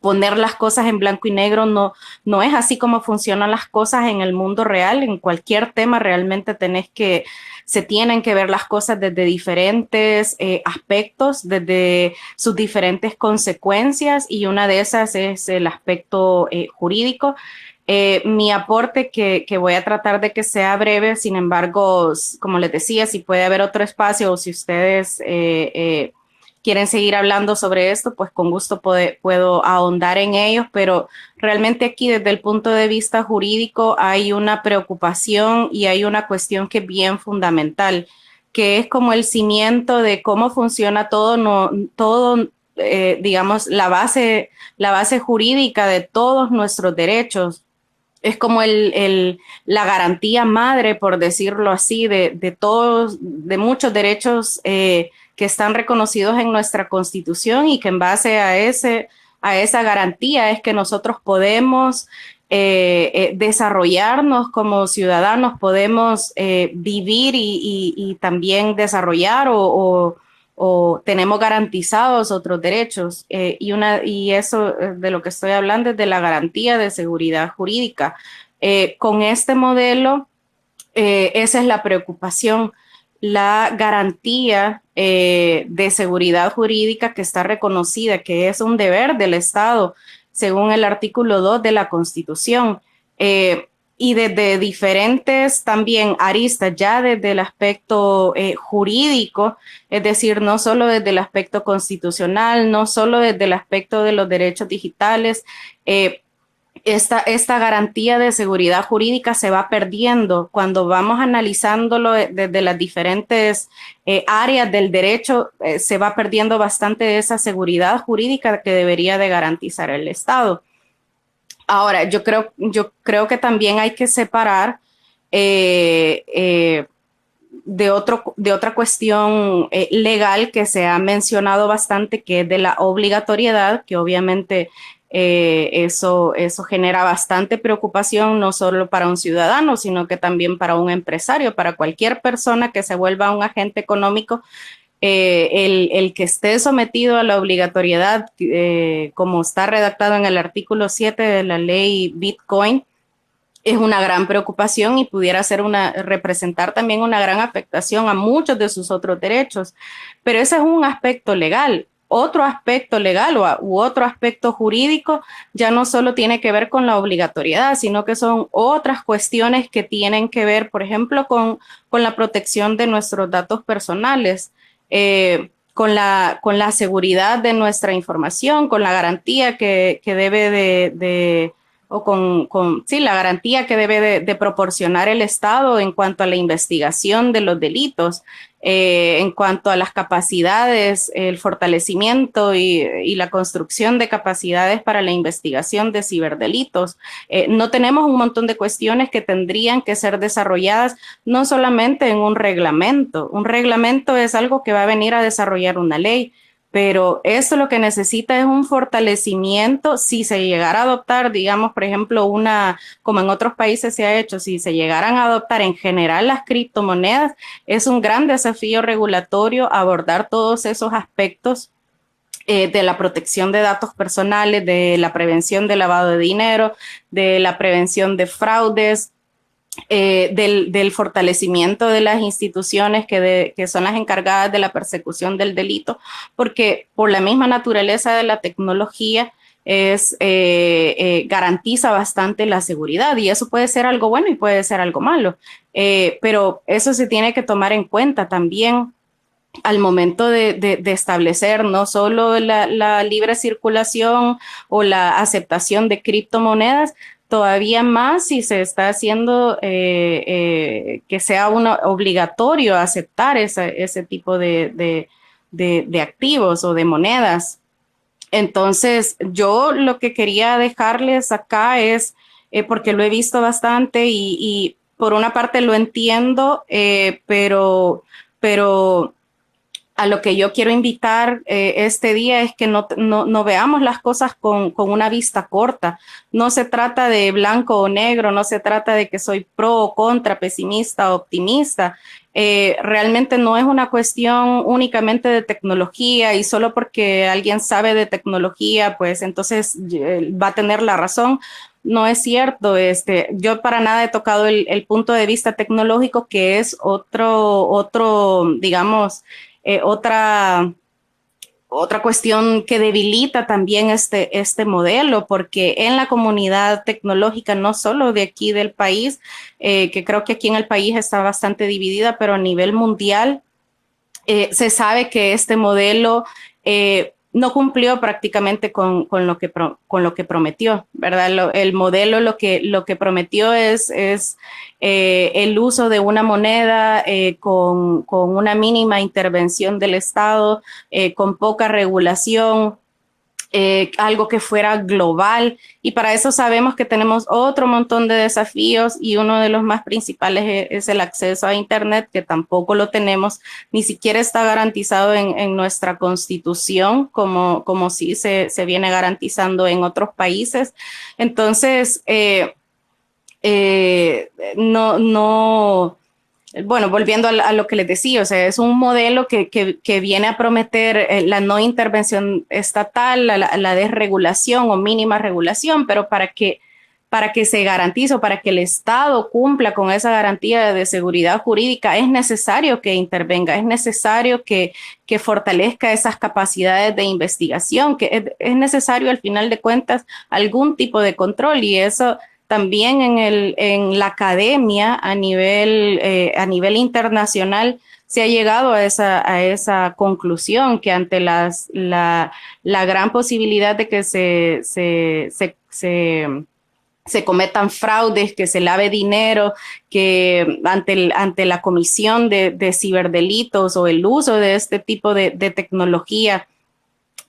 poner las cosas en blanco y negro no, no es así como funcionan las cosas en el mundo real. En cualquier tema realmente tenés que, se tienen que ver las cosas desde diferentes eh, aspectos, desde sus diferentes consecuencias y una de esas es el aspecto eh, jurídico. Eh, mi aporte, que, que, voy a tratar de que sea breve, sin embargo, como les decía, si puede haber otro espacio o si ustedes quieren seguir hablando sobre esto, pues con gusto puedo ahondar en ellos, pero realmente aquí desde el punto de vista jurídico hay una preocupación y hay una cuestión que es bien fundamental, que es como el cimiento de cómo funciona todo, no, todo eh, digamos, la base, la base jurídica de todos nuestros derechos. Es como el, la garantía madre, por decirlo así, de, de todos, de muchos derechos eh, que están reconocidos en nuestra constitución y que en base a, ese, a esa garantía es que nosotros podemos eh, eh, desarrollarnos como ciudadanos, podemos vivir y, también desarrollar o, tenemos garantizados otros derechos. y, una, y eso de lo que estoy hablando es de la garantía de seguridad jurídica. con este modelo, esa es la preocupación la garantía eh, de seguridad jurídica que está reconocida, que es un deber del Estado, según el artículo 2 de la Constitución. Eh, y desde diferentes también aristas, ya desde el aspecto eh, jurídico, es decir, no solo desde el aspecto constitucional, no solo desde el aspecto de los derechos digitales, esta, esta garantía de seguridad jurídica se va perdiendo cuando vamos analizándolo desde las diferentes eh, áreas del derecho, eh, se va perdiendo bastante esa seguridad jurídica que debería de garantizar el Estado. Ahora, yo creo, yo creo que también hay que separar eh, de, otro, de otra cuestión legal que se ha mencionado bastante, que es de la obligatoriedad, que obviamente eh, eso, eso genera bastante preocupación, no solo para un ciudadano, sino que también para un empresario, para cualquier persona que se vuelva un agente económico. Eh, el, que esté sometido a la obligatoriedad, eh, como está redactado en el artículo 7 de la ley Bitcoin, es una gran preocupación y pudiera ser una, representar también una gran afectación a muchos de sus otros derechos. Pero ese es un aspecto legal otro aspecto legal o, u otro aspecto jurídico ya no solo tiene que ver con la obligatoriedad, sino que son otras cuestiones que tienen que ver, por ejemplo, con, con la protección de nuestros datos personales. Eh, con la, con la seguridad de nuestra información, con la garantía que, que debe de, o con, con, sí, la garantía que debe de, proporcionar el Estado en cuanto a la investigación de los delitos, eh, en cuanto a las capacidades, el fortalecimiento y, la construcción de capacidades para la investigación de ciberdelitos. Eh, no tenemos un montón de cuestiones que tendrían que ser desarrolladas no solamente en un reglamento. Un reglamento es algo que va a venir a desarrollar una ley pero eso lo que necesita es un fortalecimiento. Si se llegara a adoptar, digamos, por ejemplo, una, como en otros países se ha hecho, si se llegaran a adoptar en general las criptomonedas, es un gran desafío regulatorio abordar todos esos aspectos eh, de la protección de datos personales, de la prevención de lavado de dinero, de la prevención de fraudes, eh, del, fortalecimiento de las instituciones que, son las encargadas de la persecución del delito, porque por la misma naturaleza de la tecnología es, eh, eh, garantiza bastante la seguridad y eso puede ser algo bueno y puede ser algo malo, pero eso se tiene que tomar en cuenta también al momento de, establecer no solo la, libre circulación o la aceptación de criptomonedas, todavía más si se está haciendo eh, eh, que sea obligatorio aceptar ese tipo de, activos o de monedas. Entonces, yo lo que quería dejarles acá es, eh, porque lo he visto bastante y, por una parte lo entiendo, pero, pero a lo que yo quiero invitar eh, este día es que no, no, veamos las cosas con, con, una vista corta. No se trata de blanco o negro, no se trata de que soy pro o contra, pesimista o optimista. Eh, realmente no es una cuestión únicamente de tecnología y solo porque alguien sabe de tecnología, pues entonces eh, va a tener la razón. No es cierto, este, yo para nada he tocado el, el punto de vista tecnológico, que es otro, otro, digamos, eh, otra, otra cuestión que debilita también este, este modelo, porque en la comunidad tecnológica, no solo de aquí del país, eh, que creo que aquí en el país está bastante dividida, pero a nivel mundial, eh, se sabe que este modelo no cumplió prácticamente con, lo, que con lo que prometió, ¿verdad? el modelo lo que, lo que prometió es, es eh, el uso de una moneda eh, con, con, una mínima intervención del Estado, eh, con poca regulación, eh, algo que fuera global. Y para eso sabemos que tenemos otro montón de desafíos y uno de los más principales es, el acceso a Internet, que tampoco lo tenemos, ni siquiera está garantizado en, nuestra constitución, como, como sí se, se, viene garantizando en otros países. Entonces, eh, eh, no, no bueno, volviendo a, lo que les decía, o sea, es un modelo que, que, viene a prometer eh, la no intervención estatal, la, desregulación o mínima regulación, pero para que, para que se garantice o para que el Estado cumpla con esa garantía de seguridad jurídica, es necesario que intervenga, es necesario que, que fortalezca esas capacidades de investigación, que es, es necesario al final de cuentas algún tipo de control y eso también en, el, en la academia a nivel, eh, a nivel internacional se ha llegado a esa, a esa conclusión que ante las, la, la gran posibilidad de que se, se, se, se, cometan fraudes, que se lave dinero, que ante, ante la comisión de, de, ciberdelitos o el uso de este tipo de, de tecnología,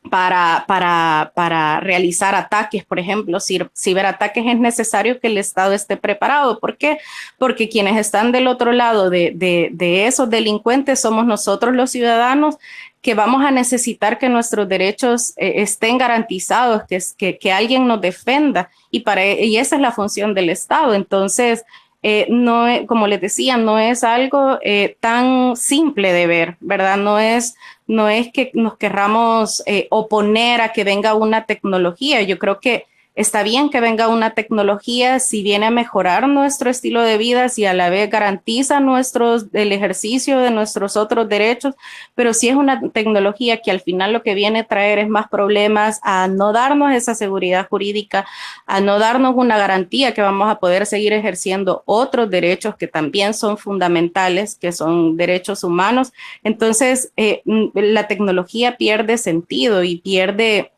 para, para, para, realizar ataques, por ejemplo, ciberataques, es necesario que el Estado esté preparado. ¿Por qué? Porque quienes están del otro lado de, de, esos delincuentes somos nosotros los ciudadanos que vamos a necesitar que nuestros derechos eh, estén garantizados, que, que, que, alguien nos defenda y, para, y esa es la función del Estado. Entonces, eh, no, como les decía, no es algo eh, tan simple de ver, ¿verdad? No es, no es que nos querramos eh, oponer a que venga una tecnología. Yo creo que Está bien que venga una tecnología si viene a mejorar nuestro estilo de vida, si a la vez garantiza nuestros, el ejercicio de nuestros otros derechos, pero si es una tecnología que al final lo que viene a traer es más problemas, a no darnos esa seguridad jurídica, a no darnos una garantía que vamos a poder seguir ejerciendo otros derechos que también son fundamentales, que son derechos humanos. Entonces, eh, la tecnología pierde sentido y pierde...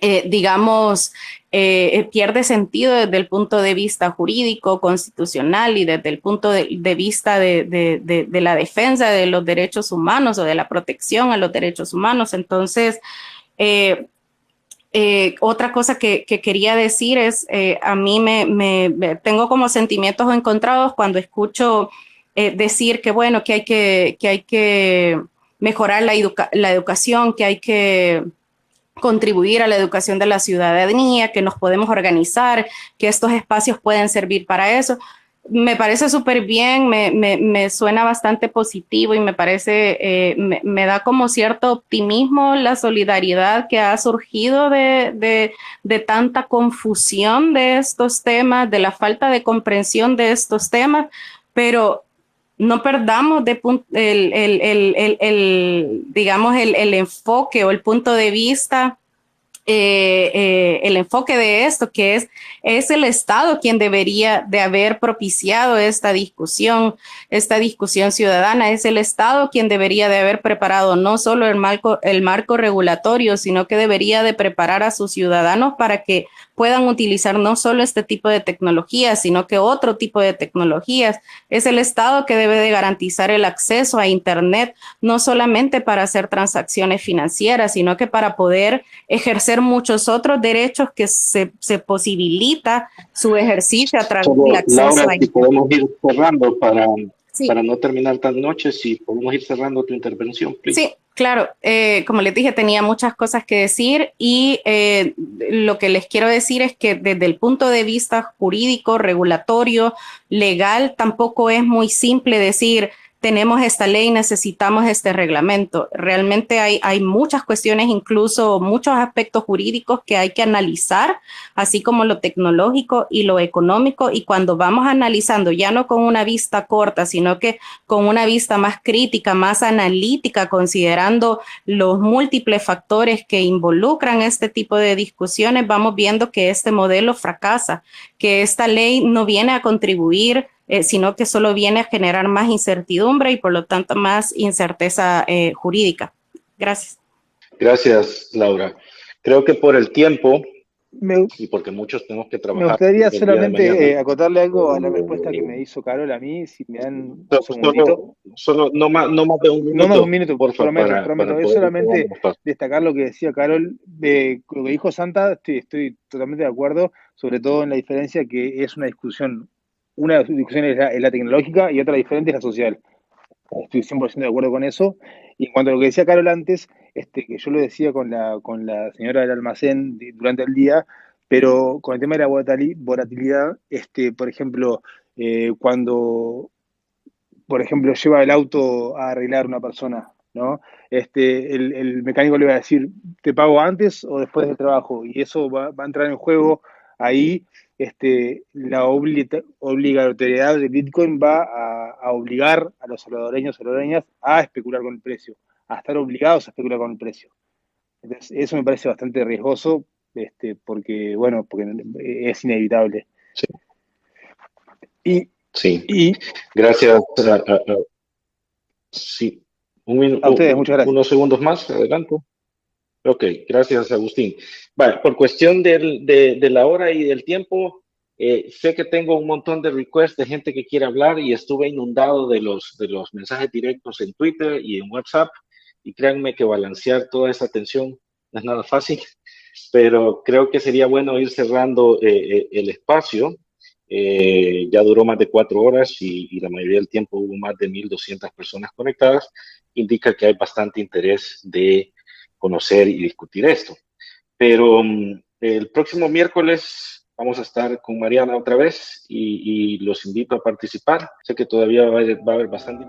Eh, digamos, eh, eh, pierde sentido desde el punto de vista jurídico, constitucional y desde el punto de, vista de, la defensa de los derechos humanos o de la protección a los derechos humanos. Entonces, eh, otra cosa que, quería decir es, a mí me, tengo como sentimientos encontrados cuando escucho decir que, bueno, que hay que, que, hay que mejorar la, la educación, que hay que contribuir a la educación de la ciudadanía, que nos podemos organizar, que estos espacios pueden servir para eso. Me parece súper bien, me, me, suena bastante positivo y me parece, eh, me, da como cierto optimismo la solidaridad que ha surgido de, de, de, tanta confusión de estos temas, de la falta de comprensión de estos temas, pero no perdamos de el, el, digamos, el, enfoque o el punto de vista eh, eh, el enfoque de esto, que es, es el Estado quien debería de haber propiciado esta discusión, esta discusión ciudadana, es el Estado quien debería de haber preparado no solo el marco, el marco regulatorio, sino que debería de preparar a sus ciudadanos para que puedan utilizar no solo este tipo de tecnologías, sino que otro tipo de tecnologías. Es el Estado que debe de garantizar el acceso a Internet, no solamente para hacer transacciones financieras, sino que para poder ejercer muchos otros derechos que se, se posibilita su ejercicio a través del acceso a Internet. podemos ir cerrando para para no terminar tan noche, si podemos ir cerrando tu intervención, Sí, claro. Eh, como les dije, tenía muchas cosas que decir y eh, lo que les quiero decir es que desde el punto de vista jurídico, regulatorio, legal, tampoco es muy simple decir tenemos esta ley, necesitamos este reglamento. Realmente hay, hay muchas cuestiones, incluso muchos aspectos jurídicos que hay que analizar, así como lo tecnológico y lo económico. Y cuando vamos analizando, ya no con una vista corta, sino que con una vista más crítica, más analítica, considerando los múltiples factores que involucran este tipo de discusiones, vamos viendo que este modelo fracasa, que esta ley no viene a contribuir eh, sino que solo viene a generar más incertidumbre y por lo tanto más incerteza eh, jurídica. Gracias. Gracias, Laura. Creo que por el tiempo y porque muchos tenemos que trabajar. Me gustaría solamente eh, acotarle algo a la respuesta que me hizo Carol a mí, si me dan un segundito. Solo, no, más, no más de un minuto. No más de un minuto, por favor. Prometo, prometo. es solamente destacar lo que decía Carol, de lo que dijo Santa, estoy, estoy totalmente de acuerdo, sobre todo en la diferencia que es una discusión una discusión es la, tecnológica y otra diferente es la social. Estoy 100% de acuerdo con eso. Y en cuanto a lo que decía Carol antes, este, que yo lo decía con la, con la señora del almacén durante el día, pero con el tema de la volatilidad, este, por ejemplo, eh, cuando, por ejemplo, lleva el auto a arreglar una persona, ¿no? Este, el, el, mecánico le va a decir, ¿te pago antes o después del trabajo? Y eso va, va a entrar en juego ahí este, la obligatoriedad de Bitcoin va a, obligar a los salvadoreños y salvadoreñas a especular con el precio, a estar obligados a especular con el precio. Entonces, eso me parece bastante riesgoso, este, porque, bueno, porque es inevitable. Sí. Y, sí. Y, gracias. sí. Un, a ustedes, muchas gracias. Unos segundos más, adelante. Ok, gracias Agustín. Bueno, por cuestión de, la hora y del tiempo, eh, sé que tengo un montón de requests de gente que quiere hablar y estuve inundado de los, de los mensajes directos en Twitter y en WhatsApp y créanme que balancear toda esa atención no es nada fácil, pero creo que sería bueno ir cerrando eh, eh, el espacio. ya duró más de cuatro horas y, y, la mayoría del tiempo hubo más de 1.200 personas conectadas. Indica que hay bastante interés de conocer y discutir esto. Pero mm, el próximo miércoles vamos a estar con Mariana otra vez y, los invito a participar. Sé que todavía va a haber, va a haber bastante.